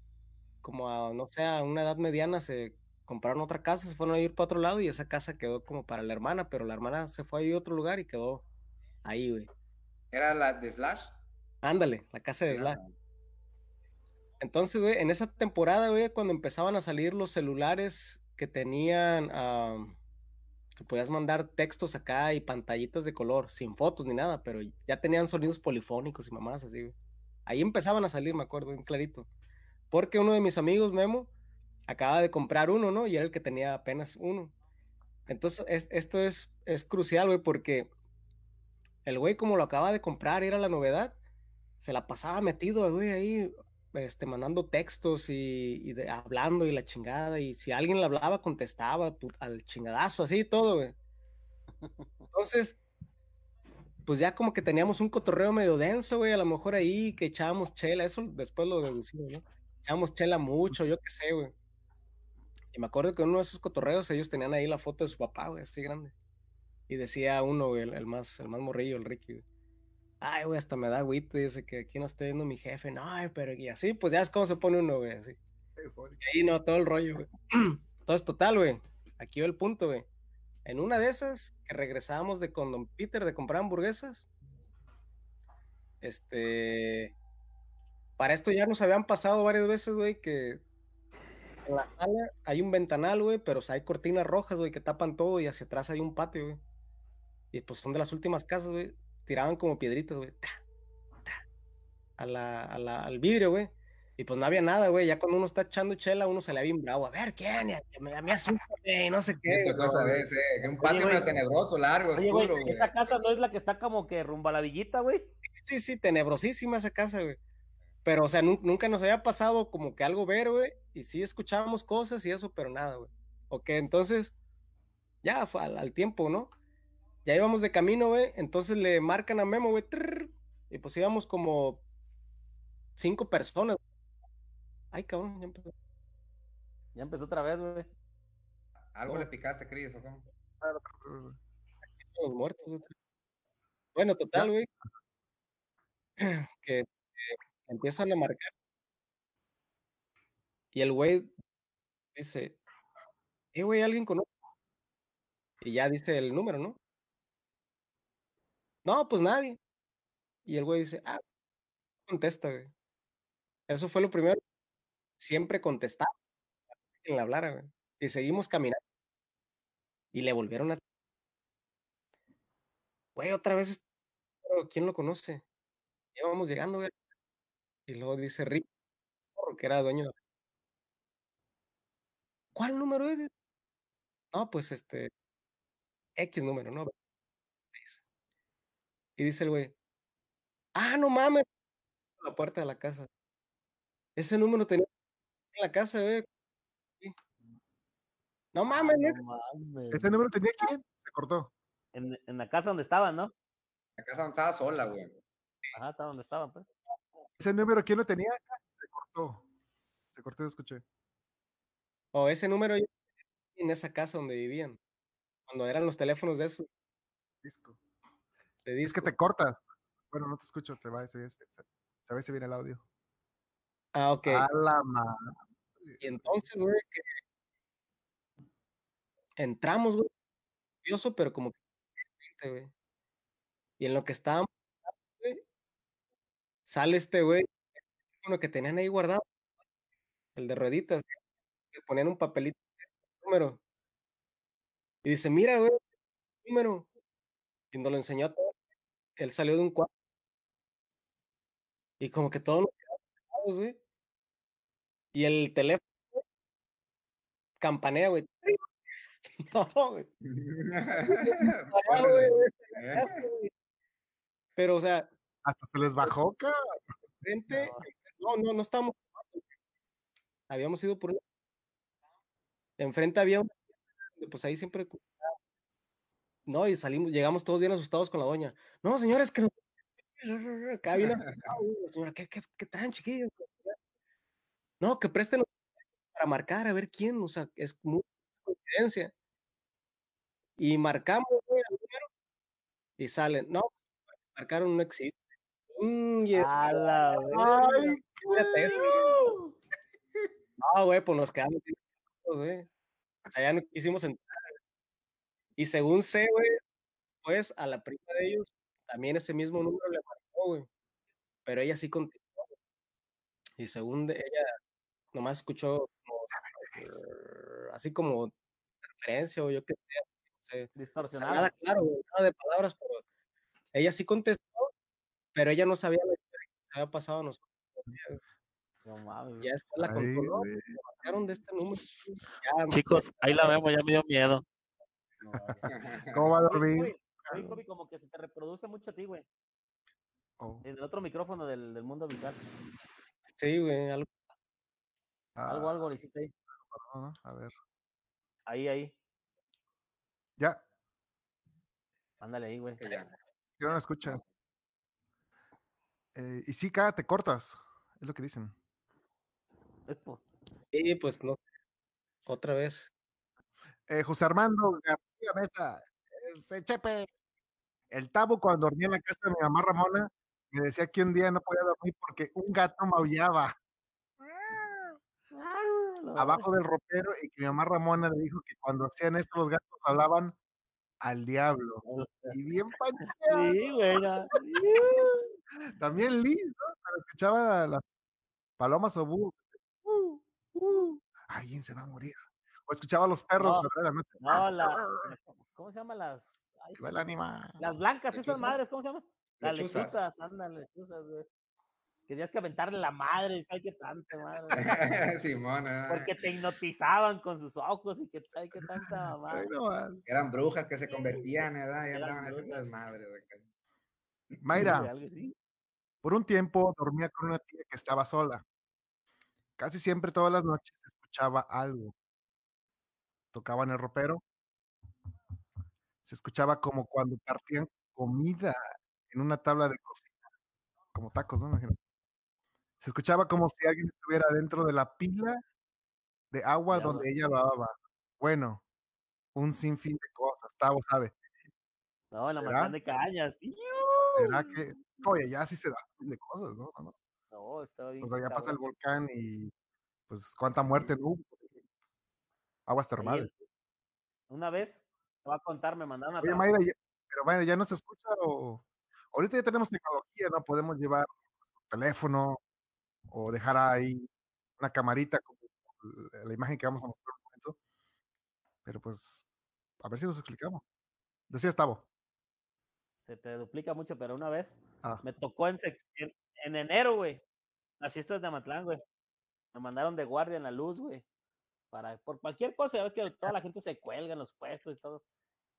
como a, no sé, a una edad mediana, se compraron otra casa, se fueron a ir para otro lado y esa casa quedó como para la hermana, pero la hermana se fue a ir a otro lugar y quedó ahí, güey.
¿Era la de Slash?
Ándale, la casa de Slash. Entonces, güey, en esa temporada, güey, cuando empezaban a salir los celulares que tenían, que podías mandar textos acá y pantallitas de color, sin fotos ni nada, pero ya tenían sonidos polifónicos y mamás así. Ahí empezaban a salir, me acuerdo, bien clarito. Porque uno de mis amigos, Memo, acaba de comprar uno, ¿no? Y era el que tenía apenas uno. Entonces, es- esto es, es crucial, güey, porque el güey, como lo acaba de comprar, era la novedad, se la pasaba metido, güey, ahí, este, mandando textos y, y de- hablando y la chingada. Y si alguien le hablaba, contestaba al chingadazo, así todo, güey. Entonces, pues ya como que teníamos un cotorreo medio denso, güey, a lo mejor ahí que echábamos chela, eso después lo deducimos, ¿no? Echábamos chela mucho, yo qué sé, güey. Y me acuerdo que en uno de esos cotorreos ellos tenían ahí la foto de su papá, güey, así grande. Y decía uno, güey, el, el más, el más morrillo, el Ricky, güey. Ay, güey, hasta me da güey, dice que aquí no está viendo mi jefe. No, pero y así, pues ya es como se pone uno, güey, así. Y ahí no, todo el rollo, güey. Entonces, total, güey. Aquí va el punto, güey. En una de esas que regresábamos de con Don Peter de comprar hamburguesas, este. Para esto ya nos habían pasado varias veces, güey, que en la sala hay un ventanal, güey, pero o sea, hay cortinas rojas, güey, que tapan todo y hacia atrás hay un patio, güey. Y pues son de las últimas casas, güey. Tiraban como piedritas, güey. A la, a la- al vidrio, güey. Y pues no había nada, güey. Ya cuando uno está echando chela, uno se le bien bravo. A ver, ¿quién? Me, me asusta, güey, no sé qué.
Esta cosa
güey.
ves, eh, un patio tenebroso, largo,
Oye,
oscuro, güey.
esa casa no es la que está como que rumbo a la villita, güey.
Sí, sí, tenebrosísima esa casa, güey. Pero, o sea, nun- nunca nos había pasado como que algo ver, güey. Y sí escuchábamos cosas y eso, pero nada, güey. Ok, entonces, ya fue al, al tiempo, ¿no? Ya íbamos de camino, güey. Entonces le marcan a Memo, güey. Y pues íbamos como cinco personas. Ay, cabrón, ya empezó.
Ya empezó otra vez, güey.
Algo le picaste, Cris, ¿o cómo?
los muertos. güey. Bueno, total, güey. Que, que empiezan a marcar. Y el güey dice, eh, güey, alguien conoce. Y ya dice el número, ¿no? No, pues nadie. Y el güey dice, ah, contesta, güey. Eso fue lo primero. Siempre contestaba quien le hablara, güey. Y seguimos caminando. Y le volvieron a. Güey, otra vez. ¿Quién lo conoce? Ya vamos llegando, güey. Y luego dice Rick, que era dueño. de- ¿Cuál número es? No, pues este. X número, ¿no? Y dice el güey, ah, no mames. a La puerta de la casa. Ese número tenía en la casa, güey. Sí. No mames,
Ah, no mames.
¿Ese número tenía quién? Se cortó.
En, en la casa donde estaban, ¿no?
La casa no estaba sola, güey.
Ajá, estaba donde estaban, pues.
¿Ese número quién lo tenía? Se cortó. Se cortó, escuché.
O ese número en esa casa donde vivían. Cuando eran los teléfonos de esos
Disco.
De
Es
disco.
que te cortas. Bueno, no te escucho, te va, se ve, se, se ve si viene el audio.
Ah, ok.
A la madre.
Y entonces, güey, que entramos, güey, curioso, pero como que güey. Y en lo que estábamos, güey, sale este güey, uno que tenían ahí guardado, el de rueditas, que ponían un papelito, número. Y dice, mira, güey, número. Y nos lo enseñó a. Él salió de un cuarto. Y como que todos nos quedamos callados, güey. Y el teléfono güey, campanea, güey. No, güey. Pero, o sea,
Hasta se les bajó, ca.
frente, no, no, no estábamos. Habíamos ido por. Enfrente había una. Pues ahí siempre. No, y salimos, llegamos todos bien asustados con la doña. No, señores, que no. Acá güey, la señora, ¿qué, qué, qué traen, chiquillos? No, que presten para marcar a ver quién, o sea, es mucha coincidencia. Y marcamos, y salen. No, marcaron no existe. Mm,
A la
Ay,
eso. No, güey, pues nos quedamos güey. O sea, ya no quisimos entrar. Y según sé, güey, pues a la prima de ellos también ese mismo número le marcó, güey. Pero ella sí contestó. Y según de ella, nomás escuchó como, "Rrr", así como referencia o yo qué sé, no sé. O sea,
Distorsionado.
nada claro, nada de palabras, pero ella sí contestó, pero ella no sabía la historia. había pasado a nosotros.
No mames, güey.
Ya después la
güey.
me marcaron de este número. Ya,
Chicos, ahí la vemos, ya me dio miedo.
No.
¿Cómo va a dormir?
oye, Kobe, como que se te reproduce mucho a ti, güey.
Oh,
Desde el otro micrófono del, del mundo visual.
Sí, güey, algo.
Algo,
ah,
algo le hiciste ahí.
A ver.
Ahí, ahí.
Ya,
Ándale ahí, güey.
Que ya.
yo no escucha. Eh, y sí, cada te cortas. Es lo que dicen.
Sí, pues no. Otra vez.
Eh, José Armando García Mesa, ese Chepe. El tabo cuando dormía en la casa de mi mamá Ramona me decía que un día no podía dormir porque un gato maullaba
No,
abajo del ropero y que mi mamá Ramona le dijo que cuando hacían esto los gatos hablaban al diablo. Y bien pancheado.
Sí, ya.
También Liz, ¿no? Cuando escuchaba las palomas o búhos. Uh, uh, alguien se va a morir. O escuchaba a los perros
No.
la noche.
No, la. ¿Cómo se llaman las? ay,
el animal.
las blancas, esas madres, ¿cómo se llaman? Las
Lechuzas.
lechuzas, ándale, lechuzas, güey. Que tenías que aventarle la madre, ¿sabes qué tanta madre?
Simón, ah,
Porque te hipnotizaban con sus ojos y que sabes qué tanta mamá.
Ay, no, mal.
Eran brujas que se convertían, ¿verdad? Y
Eran
andaban haciendo de acá.
Mayra, por un tiempo dormía con una tía que estaba sola. Casi siempre todas las noches escuchaba algo. Tocaban el ropero. Se escuchaba como cuando partían comida en una tabla de cocina. Como tacos, ¿no? Imagino. Se escuchaba como si alguien estuviera dentro de la pila de agua
De
donde ella lavaba. Bueno, un sinfín de cosas. Tavo sabe.
No, la manzana de cañas.
¿Será que.? Oye, ya sí se da un de cosas, ¿no? No, no.
Estaba bien.
O sea, ya pasa el volcán y pues cuánta muerte no hubo. Aguas termales.
Una vez, te voy a contar, me mandaron a
Oye. Mayra, ya- pero Mayra, ¿ya no se escucha o...? Ahorita ya tenemos tecnología, ¿no? Podemos llevar teléfono o dejar ahí una camarita como la- imagen que vamos a mostrar en un momento. Pero pues, a ver si nos explicamos. Decías, Tavo.
Se te duplica mucho, pero una vez
Ah.
me tocó en, en enero, güey. Las fiestas de Amatlán, güey. Me mandaron de guardia en la luz, güey. Para, por cualquier cosa, ya ves que toda la gente se cuelga en los puestos y todo.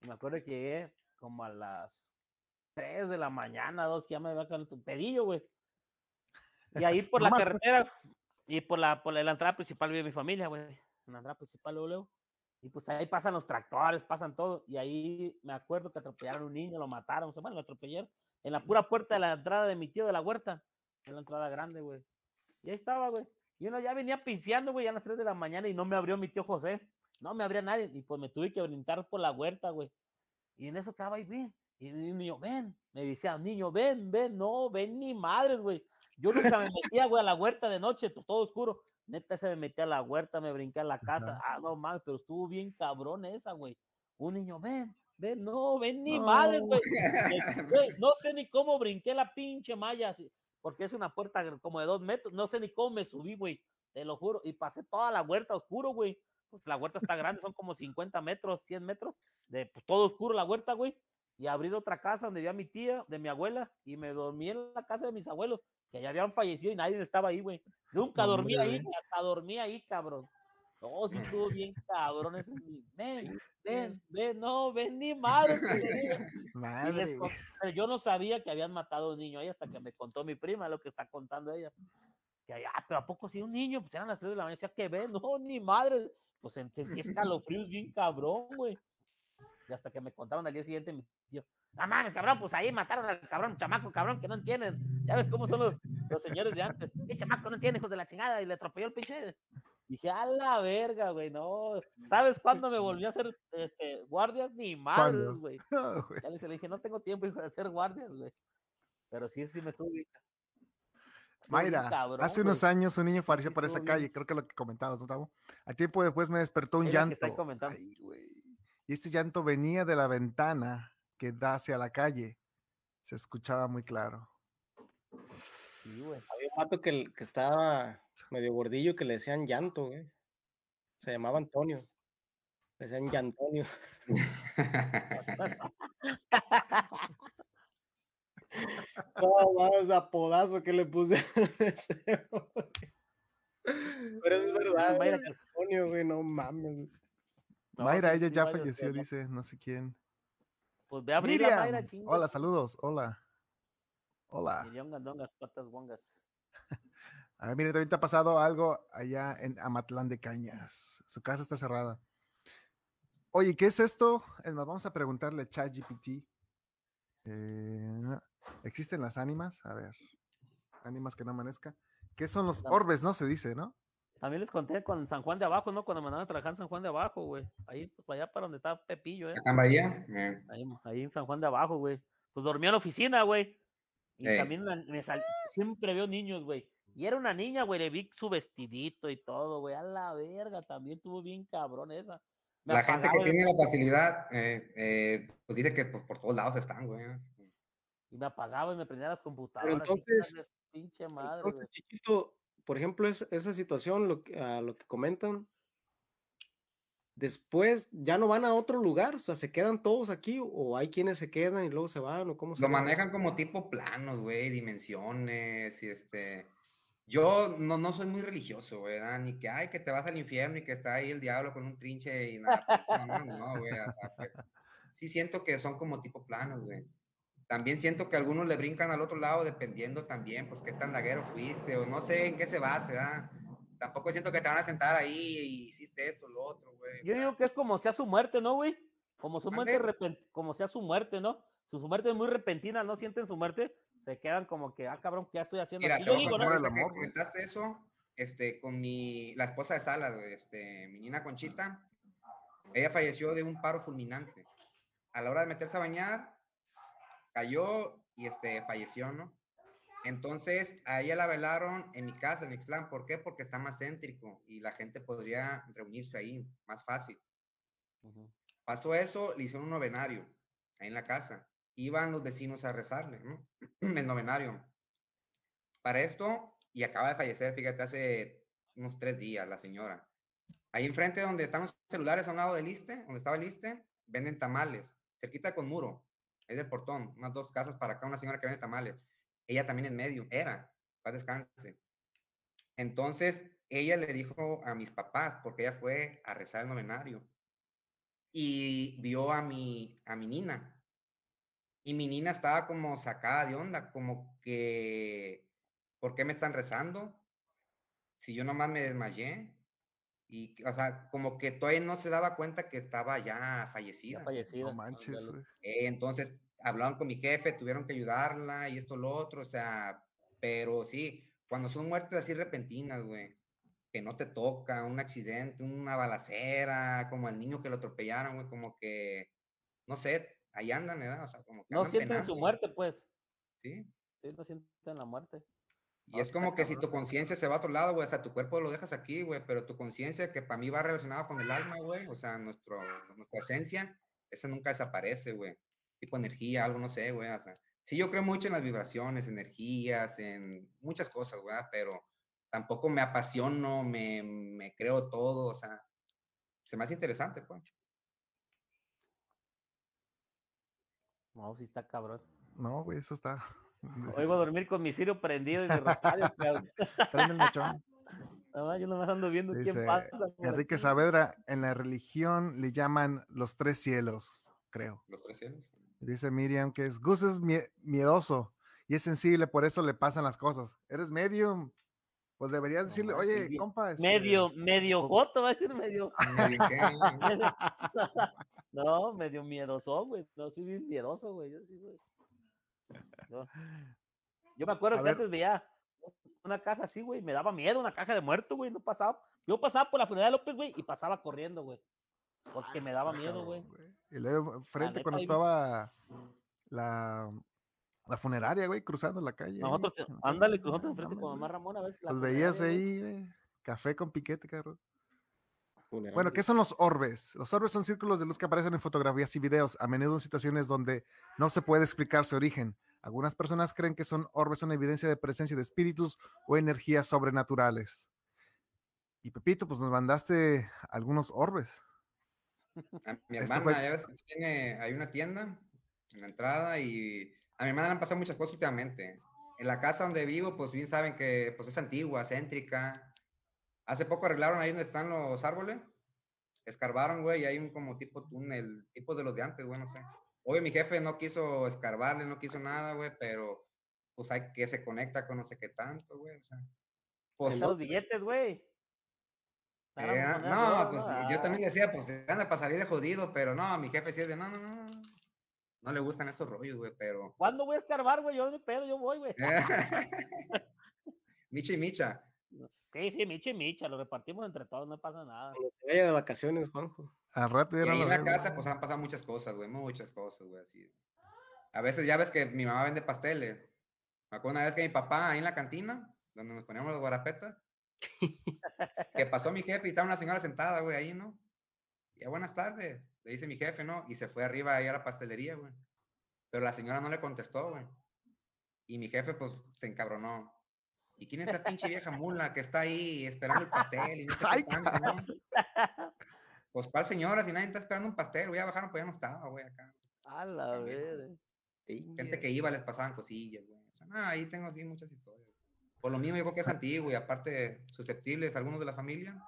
Y me acuerdo que llegué como a las 3 de la mañana, dos, que ya me había quedado un pedillo, güey. Y ahí por la carretera y por la, por la entrada principal vive mi familia, güey. En la entrada principal, luego, luego. Y pues ahí pasan los tractores, pasan todo. Y ahí me acuerdo que atropellaron a un niño, lo mataron. O sea, bueno, lo atropellaron en la pura puerta de la entrada de mi tío de la huerta. En la entrada grande, güey. Y ahí estaba, güey. Y uno ya venía pisteando, güey, a las 3 de la mañana y no me abrió mi tío José. No me abría nadie. Y pues me tuve que brincar por la huerta, güey. Y en eso estaba ahí, bien. Y el niño, ven. Me decía, niño, ven, ven. No, ven ni madres, güey. Yo nunca me metía, güey, a la huerta de noche, todo oscuro. Neta, se me metía a la huerta, me brinqué a la casa. Ah, no mames, pero estuvo bien cabrón esa, güey. Un niño, ven, ven, no, ven ni madres,
No.
güey. Güey, No sé ni cómo brinqué la pinche malla, así, porque es una puerta como de dos metros. No sé ni cómo me subí, güey. Te lo juro. Y pasé toda la huerta oscuro, güey. Pues la huerta está grande, son como 50 metros, 100 metros. De pues, todo oscuro la huerta, güey. Y abrí otra casa donde vivía mi tía, de mi abuela, y me dormí en la casa de mis abuelos, que ya habían fallecido y nadie estaba ahí, güey. Nunca dormí ahí, hasta dormí ahí, cabrón. No, sí estuvo bien cabrón ese. Ven, ven, ven, no, ven ni madre.
Madre.
pero yo no sabía que habían matado a un niño ahí hasta que me contó mi prima lo que está contando ella. Que ah, pero ¿a poco sí un niño? Pues eran las 3 de la mañana, decía que ve, no, ni madre. Pues sentí escalofríos bien cabrón, güey. Y hasta que me contaron al día siguiente mi tío, no mames, cabrón, pues ahí mataron al cabrón, chamaco, cabrón, que no entienden. Ya ves cómo son los, los señores de antes. ¿Qué chamaco no entiende, hijos de la chingada? Y le atropelló el pinche. Dije, a la verga, güey, no. ¿Sabes cuándo me volví a hacer este, guardias? Ni madres, güey.
No.
Ya le le dije, no tengo tiempo hijo, de hacer guardias, güey. Pero sí, sí me bien
Mayra,
cabrón,
hace unos años un niño apareció
Sí,
por esa
bien.
calle, creo que lo que comentabas, ¿no, Tavo? Al tiempo después me despertó un
Es que
llanto.
comentando.
Ay, güey. Y ese llanto venía de la ventana que da hacia la calle. Se escuchaba muy claro.
Sí, güey.
Había un vato que, que estaba medio gordillo que le decían llanto, güey. Se llamaba Antonio. Le decían Llantonio. No, vamos, apodazo que le puse. Pero eso es verdad,
Mayra,
güey,
que es-
Antonio, güey, no mames.
no,
Mayra, ella ya
Mayra,
falleció, dice, no sé quién.
Pues ve a abrir la Mayra,
Miriam,
chingas.
hola, saludos, hola. Hola.
Miriam Gandongas, patas bongas.
A ver, mire, también te ha pasado algo allá en Amatlán de Cañas. Su casa está cerrada. Oye, ¿qué es esto? Es más, vamos a preguntarle a ChatGPT. Eh, ¿Existen las ánimas? A ver, ánimas que no amanezca. ¿Qué son los orbes, no? Se dice, ¿no?
También les conté con San Juan de Abajo, ¿no? Cuando me mandaban a trabajar en San Juan de Abajo, güey. Ahí, pues, para allá para donde estaba Pepillo, ¿eh?
Acá Bahía. eh,
Ahí, ahí en San Juan de Abajo, güey. Pues dormía en la oficina, güey. Y también me sal- siempre veo niños, güey. Y era una niña, güey, le vi su vestidito y todo, güey. A la verga, también tuvo bien cabrón esa. Me
La gente que tiene la facilidad, eh, eh, pues dice que pues, por todos lados están, güey.
Y me apagaba y me prendía las computadoras.
entonces-
pinche madre, güey.
Entonces, chiquito, por ejemplo, es, esa situación, lo que, a lo que comentan, después ya no van a otro lugar, o sea, se quedan todos aquí, o hay quienes se quedan y luego se van, o cómo se
Lo manejan como tipo planos, güey, dimensiones y este... Yo no, no soy muy religioso, güey. Ni que, ay, que te vas al infierno y que está ahí el diablo con un trinche y nada. pues, no, güey, o sea, pues, sí siento que son como tipo planos, güey. También siento que algunos le brincan al otro lado dependiendo también, pues, qué tan laguero fuiste o no sé en qué se base, ¿verdad? Tampoco siento que te van a sentar ahí y hiciste esto, lo otro, güey.
Yo digo que es como sea su muerte, ¿no, güey? Como su muerte,
Mande.
repen- como sea su muerte, ¿no? Si su muerte es muy repentina, no sienten su muerte, se quedan como que, ah, cabrón, ¿qué estoy haciendo?
Mira,
Y
te
yo digo, ¿no?
que comentaste eso, este, con mi, la esposa de Sala, güey, este, mi nina Conchita, ella falleció de un paro fulminante. A la hora de meterse a bañar, cayó y, este, falleció, ¿no? Entonces, a ella la velaron en mi casa, en Ixtlán. ¿Por qué? Porque está más céntrico y la gente podría reunirse ahí más fácil.
Ujú.
Pasó eso, le hicieron un novenario ahí en la casa. Iban los vecinos a rezarle, ¿no? El novenario. Para esto, y acaba de fallecer, fíjate, hace unos tres días la señora. Ahí enfrente donde están los celulares, a un lado del Iste, donde estaba el Iste, venden tamales, cerquita con muro, es del portón, unas dos casas para acá, una señora que vende tamales. Ella también en medio, era, paz descanse. Entonces, ella le dijo a mis papás, porque ella fue a rezar el novenario, y vio a mi, a mi nina. Y mi nina estaba como sacada de onda, como que, ¿por qué me están rezando? Si yo nomás me desmayé. Y, o sea, como que todavía no se daba cuenta que estaba ya
Ya
fallecida.
fallecida.
No manches.
Eh, entonces, hablaron con mi jefe, tuvieron que ayudarla y esto, lo otro, o sea, pero sí, cuando son muertes así repentinas, güey, que no te toca, un accidente, una balacera, como al niño que lo atropellaron, güey, como que, no sé, ahí andan, ¿verdad? O sea, como que
No sienten su
penando,
muerte, pues.
Sí,
Sí, no sienten la muerte.
y
No,
es como que si tu conciencia se va a otro lado, güey, o sea, tu cuerpo lo dejas aquí, güey, pero tu conciencia, que para mí va relacionada con el alma, güey, o sea, nuestro, nuestra esencia, esa nunca desaparece, güey. Tipo energía, algo, no sé, güey, o sea. Sí, yo creo mucho en las vibraciones, energías, en muchas cosas, güey, pero tampoco me apasiono, me, me creo todo, o sea, se me hace interesante, pues.
No, sí está cabrón.
No, güey, eso está.
Hoy voy a dormir con mi cirio prendido y mi rosario, cabrón.
Prende el mechón.
Nada más, yo nomás ando viendo
Dice
quién pasa.
Enrique
aquí.
Saavedra, en la religión le llaman los tres cielos, creo.
Los tres cielos.
Dice Miriam que es Gus es mie- miedoso y es sensible, por eso le pasan las cosas. Eres medium. Pues deberías
No
decirle, oye, compa. este,
Medio, medio joto, va a decir medio.
Medio que-
medio- no, medio miedoso, güey. No, soy bien miedoso, güey. Yo sí, güey. Yo, yo me acuerdo
A
que
ver.
antes veía una caja así, güey. Me daba miedo una caja de muerto, güey. No pasaba. Yo pasaba por la funeral de López, güey, y pasaba corriendo, güey. Porque me daba miedo, güey.
Y luego frente
neta,
cuando
ahí-
estaba la, la funeraria, güey, cruzando la calle. ahí,
Nosotros,
casa,
ándale,
no
nosotros enfrente
mames,
con mamá. Ramón a ver si la
Los veías
funeraria,
ahí, güey, café con piquete, cabrón. Bueno. ¿qué son los orbes? Los orbes son círculos de luz que aparecen en fotografías y videos, a menudo en situaciones donde no se puede explicar su origen. Algunas personas creen que son orbes una evidencia de presencia de espíritus o energías sobrenaturales. Y Pepito, pues nos mandaste algunos orbes.
A mi hermana,
fue-
ya ves que tiene, hay una tienda en la entrada y A mi hermana le han pasado muchas cosas últimamente. En la casa donde vivo, pues bien saben que pues, es antigua, céntrica. Hace poco arreglaron ahí donde están los árboles. Escarbaron, güey, y hay un como tipo túnel, tipo de los de antes, güey, no sé. Obvio, mi jefe no quiso escarbarle, no quiso nada, güey, pero pues hay que se conecta con no sé qué tanto, güey. O sea, pues,
Los billetes, güey.
Eh, no, pues
¿no?
yo
Ah,
también decía, pues anda para salir de jodido, pero no, mi jefe sí es de, no, no, no, no, no le gustan esos rollos, güey, pero...
¿Cuándo voy a escarbar, güey? Yo de pedo, yo voy, güey.
Micha y Micha.
Sí, sí, Micha y Micha, lo repartimos entre todos, no pasa nada.
Cuando se vaya de vacaciones, Juanjo.
Al rato ya
Y ahí en la casa, pues han pasado muchas cosas, güey, muchas cosas, güey, así. A veces ya ves que mi mamá vende pasteles. Me acuerdo una vez que mi papá ahí en la cantina, donde nos poníamos los guarapetas, que pasó mi jefe y estaba una señora sentada, güey, ahí, ¿no? Y buenas tardes, le dice mi jefe, ¿no? Y se fue arriba ahí a la pastelería, güey. Pero la señora no le contestó, güey. Y mi jefe, pues, se encabronó. ¿Y quién es esa pinche vieja mula que está ahí esperando el pastel y no sé qué
Ay,
tanto, no? Pues, ¿cuál señora? Si nadie está esperando un pastel, güey, ya bajaron, pues ya no estaba, güey, acá.
A la verga.
Gente que iba les pasaban cosillas, güey. O sea, ahí tengo así muchas historias. Por lo mismo, yo creo que es antiguo y aparte susceptibles algunos de la familia.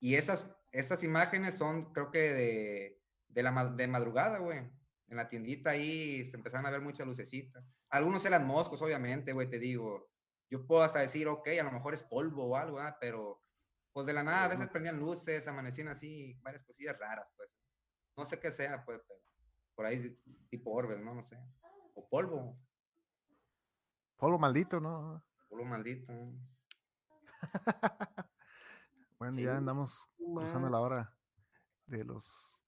Y esas, esas imágenes son, creo que de, de la de madrugada, güey. En la tiendita ahí se empezaron a ver muchas lucecitas. Algunos eran moscos, obviamente, güey, te digo. Yo puedo hasta decir, ok, a lo mejor es polvo o algo, ¿verdad? pero pues de la nada a veces prendían luces, amanecían así, varias cosillas raras, pues. No sé qué sea, pues, pero por ahí tipo orbes, ¿no? No sé. O polvo,
Polvo maldito, ¿no?
polvo maldito.
Bueno,
Sí.
ya andamos cruzando la hora de los.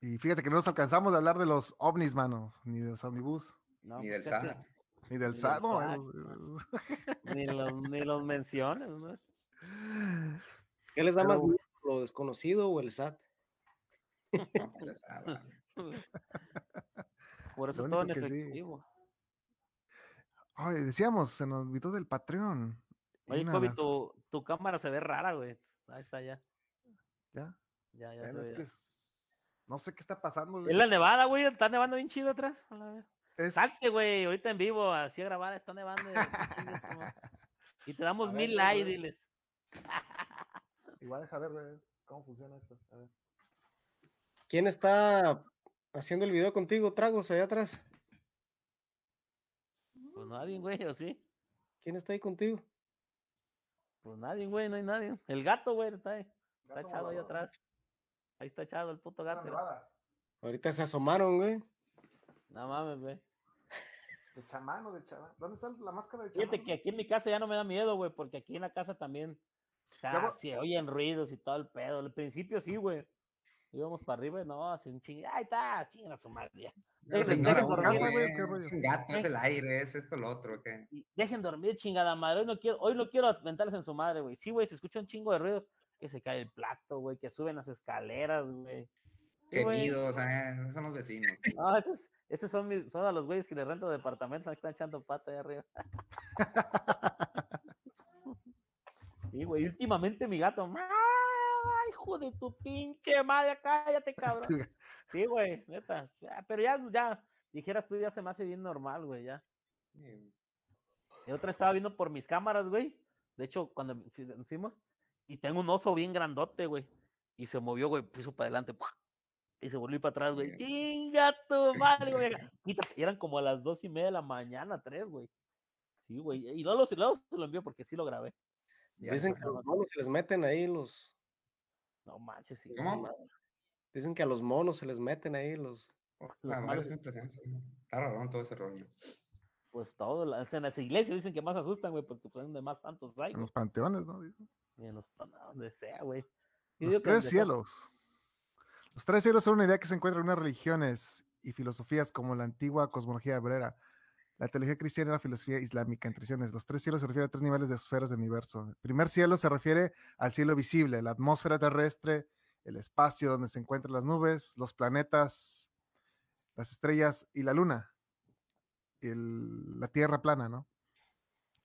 Y fíjate que no nos alcanzamos de hablar de los ovnis, manos, ni de los omnibus,
No,
Ni
pues
del SAT.
Ni del SAT.
Ni los, ni los menciones, ¿no?
¿Qué les da más miedo, lo desconocido o el SAT?
Pues.
Por eso todo en
sí.
efectivo.
Ay, decíamos, se nos invitó del Patreon.
Oye, Kobe,
las-
tu, tu cámara se ve rara, güey. Ahí está ya.
Ya,
Ya, ya
bueno,
se
es
ve.
que es- no sé qué está pasando.
Es
güey.
la nevada, güey. Está nevando bien chido atrás. a la vez.
Es-
Salte, güey. Ahorita en vivo, así a grabar, está nevando. y te damos mil
ver,
likes, diles.
Igual deja ver, güey, cómo funciona esto. A ver.
¿Quién está haciendo el video contigo, Tragos, allá atrás?
Pues nadie, güey, ¿o sí?
¿Quién está ahí contigo?
Pues nadie, güey, no hay nadie. El gato, güey, está ahí. Está echado ahí atrás. Ahí está echado el puto gato.
Ahorita se asomaron, güey.
No mames, güey.
De chamán o de chamán. ¿Dónde está la máscara de chamán?
Fíjate que aquí en mi casa ya no me da miedo, güey, porque aquí en la casa también. O sea, se oyen ruidos y todo el pedo. Al principio sí, güey. Íbamos para arriba y no, así un ching. Ahí está, chinga su madre. Dejen- dormir,
güey. Es un gato, es el aire, es esto, lo otro. ¿qué?
Dejen dormir, chingada madre. Hoy no quiero, hoy no quiero aventarles en su madre, güey. Sí, güey, se escucha un chingo de ruido. Que se cae el plato, güey, que suben las escaleras, güey.
Queridos, eh, esos son los vecinos.
No, esos, esos son, mis, son a los güeyes que les rento departamentos, ahí están echando pata ahí arriba. Sí, güey, últimamente mi gato, ¡ay, hijo de tu pinche madre, cállate, cabrón! Sí, güey, neta, pero ya, ya, dijeras tú, ya se me hace bien normal, güey, ya. Y otra estaba viendo por mis cámaras, güey, de hecho, cuando fu- fuimos, y tengo un oso bien grandote, güey, y se movió, güey, puso para adelante, ¡pua! Y se volvió para atrás, güey, chinga tu madre, güey, eran como a las dos y media de la mañana, tres, güey. Sí, güey, y luego, luego se lo envió porque sí lo grabé.
Ya
Dicen que a los monos se les meten ahí los.
No manches, sí.
¿Cómo?
Dicen que a los monos se les meten ahí los.
Los
la
malos-
siempre se hace, Está raro todo ese rollo.
Pues todo, las- en las iglesias dicen que más asustan, güey, porque pues es donde más santos hay.
En los panteones, ¿no? Dicen.
y en los donde sea, güey.
Los tres cielos. Los tres cielos son una idea que se encuentra en unas religiones y filosofías como la antigua cosmología hebrea, la teología cristiana y la filosofía islámica, entre. Los tres cielos se refieren a tres niveles de esferas del universo. El primer cielo se refiere al cielo visible, la atmósfera terrestre, el espacio donde se encuentran las nubes, los planetas, las estrellas y la luna. La tierra plana, ¿no?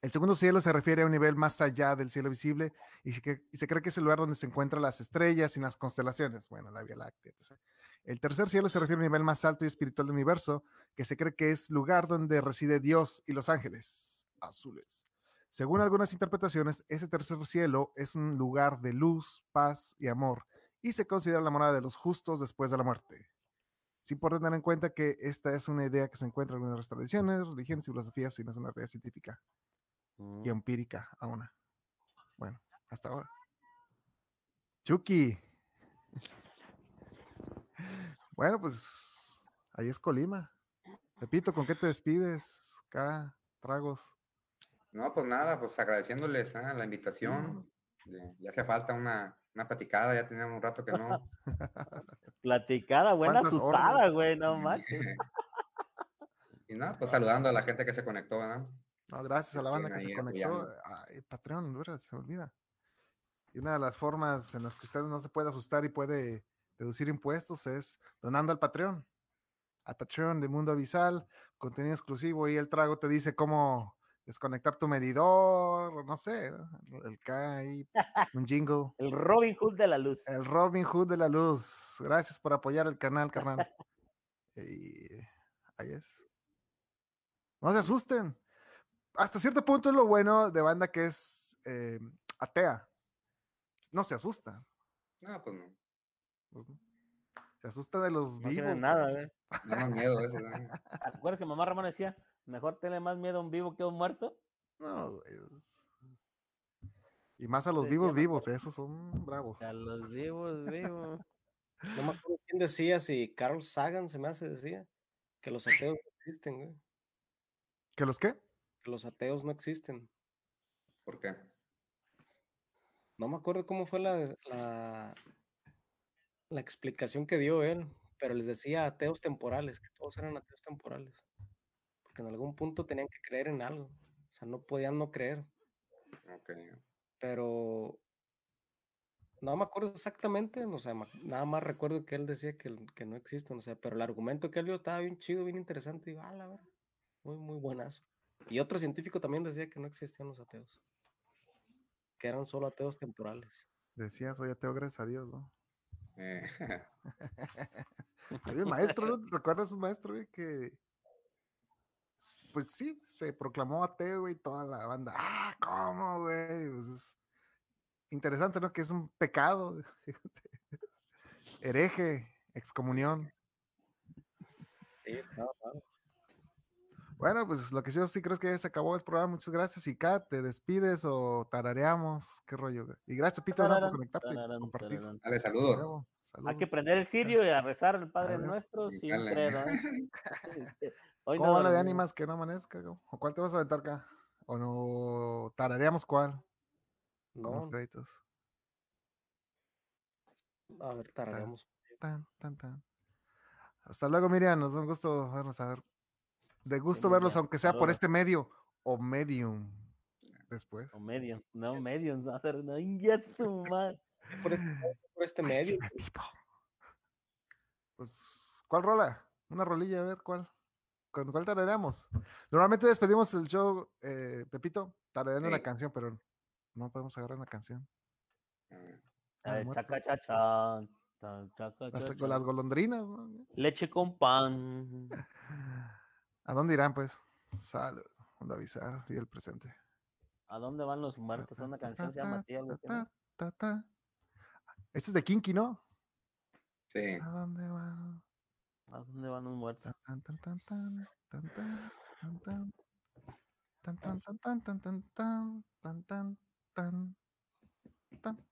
El segundo cielo se refiere a un nivel más allá del cielo visible y se, cree que es el lugar donde se encuentran las estrellas y las constelaciones, bueno, la Vía Láctea. etc. El tercer cielo se refiere al nivel más alto y espiritual del universo, que se cree que es lugar donde reside Dios y los ángeles azules. Según algunas interpretaciones, ese tercer cielo es un lugar de luz, paz y amor, y se considera la morada de los justos después de la muerte. Es importante tener en cuenta que esta es una idea que se encuentra en algunas tradiciones, religiones y filosofías y no es una realidad científica
Mm.
y empírica aún. Bueno, hasta ahora. Chucky. Bueno, pues ahí es Colima. Pepito, ¿con qué te despides? Acá, tragos.
No, pues nada, pues agradeciéndoles ah, la invitación. Ya hace falta una, una platicada, ya teníamos un rato que no.
Platicada, buena
¿Cuántas
asustada,
horas?
güey, no manches.
y nada, pues saludando a la gente que se conectó, ¿no?
No, gracias a la
Siguen
banda que se conectó. Ay, Patreon, se me olvida. Y una de las formas en las que usted no se puede asustar y puede deducir impuestos es donando al Patreon. Al Patreon de Mundo Avisal, contenido exclusivo y el trago te dice cómo desconectar tu medidor, no sé, el K ahí, un jingle.
El Robin Hood de la luz.
El Robin Hood de la luz. Gracias por apoyar el canal, carnal. Y ahí es. No se asusten. Hasta cierto punto es lo bueno de banda que es eh, atea. No se asusta.
No, pues no.
pues, no. Se asusta de los
No
vivos.
tienen nada, güey.
No más miedo ¿no?
¿Te acuerdas que mamá Ramón decía, mejor tenle más miedo a un vivo que a un muerto?
No, güey, pues. Y más a los
Decía
vivos vivos, esos son bravos.
A los vivos, vivos.
No me acuerdo quién decía, si Carl Sagan se me hace decía, que los ateos no existen, güey.
¿Que los qué?
Que los ateos no existen.
¿Por qué?
No me acuerdo cómo fue la, la, la explicación que dio él, pero les decía ateos temporales, que todos eran ateos temporales. Porque en algún punto tenían que creer en algo. O sea, no podían no creer.
Ok.
Pero no me acuerdo exactamente, o sea, nada más recuerdo que él decía que, que no existen, o sea, pero el argumento que él dio estaba bien chido, bien interesante, y ah, la verdad, muy, muy buenazo. Y otro científico también decía que no existían los ateos, que eran solo ateos temporales.
Decía, soy ateo, gracias a Dios, ¿no?
Eh,
un maestro, ¿no? ¿Te recuerdas un maestro, güey, que pues sí, se proclamó ateo, güey, y toda la banda, ah, ¿cómo, güey? Pues es interesante, ¿no? Que es un pecado, hereje, excomunión.
Sí, claro, claro.
Bueno, pues lo que yo sí creo es que ya se acabó el programa, muchas gracias. Y Kat, ¿te despides o tarareamos? ¿Qué rollo? Y gracias, Pepito, ¿no? por
Tararán,
conectarte y
tararán,
compartir.
tararán.
dale, saludos.
Bravo,
Hay
saludos.
que prender el cirio y a rezar al Padre
ver,
Nuestro credo. ¿eh? Hoy
¿Cómo
no
la de ánimas que no amanezca? ¿O cuál te vas a aventar acá? ¿O no tarareamos cuál? Con los
No,
créditos.
a ver, tarareamos.
Tan, tan, tan. Hasta luego, Miriam. Nos da un gusto vernos a ver. De gusto verlos, aunque sea por este medio o medium. Después.
O medium, no medium, no hacer no, madre.
Por este, por este medio,
sí me pipo. Pues, ¿cuál rola? Una rolilla, a ver, ¿cuál? ¿Con cuál tarareamos? Normalmente despedimos el show, eh, Pepito, tarareando una
Sí.
canción, pero no podemos agarrar una canción. Muerto.
chaca
con las golondrinas, ¿no?
Leche con pan.
¿A dónde irán, pues? Salud. Onda avisar y el presente.
¿A dónde van los muertos? Una canción se llama así.
Este es de Kinky, ¿no?
Sí.
¿A dónde van?
¿A dónde van los muertos?
Tan, tan, tan, tan, tan, tan, tan, tan. Tan, tan, tan, tan, tan, tan, tan, tan, tan, tan.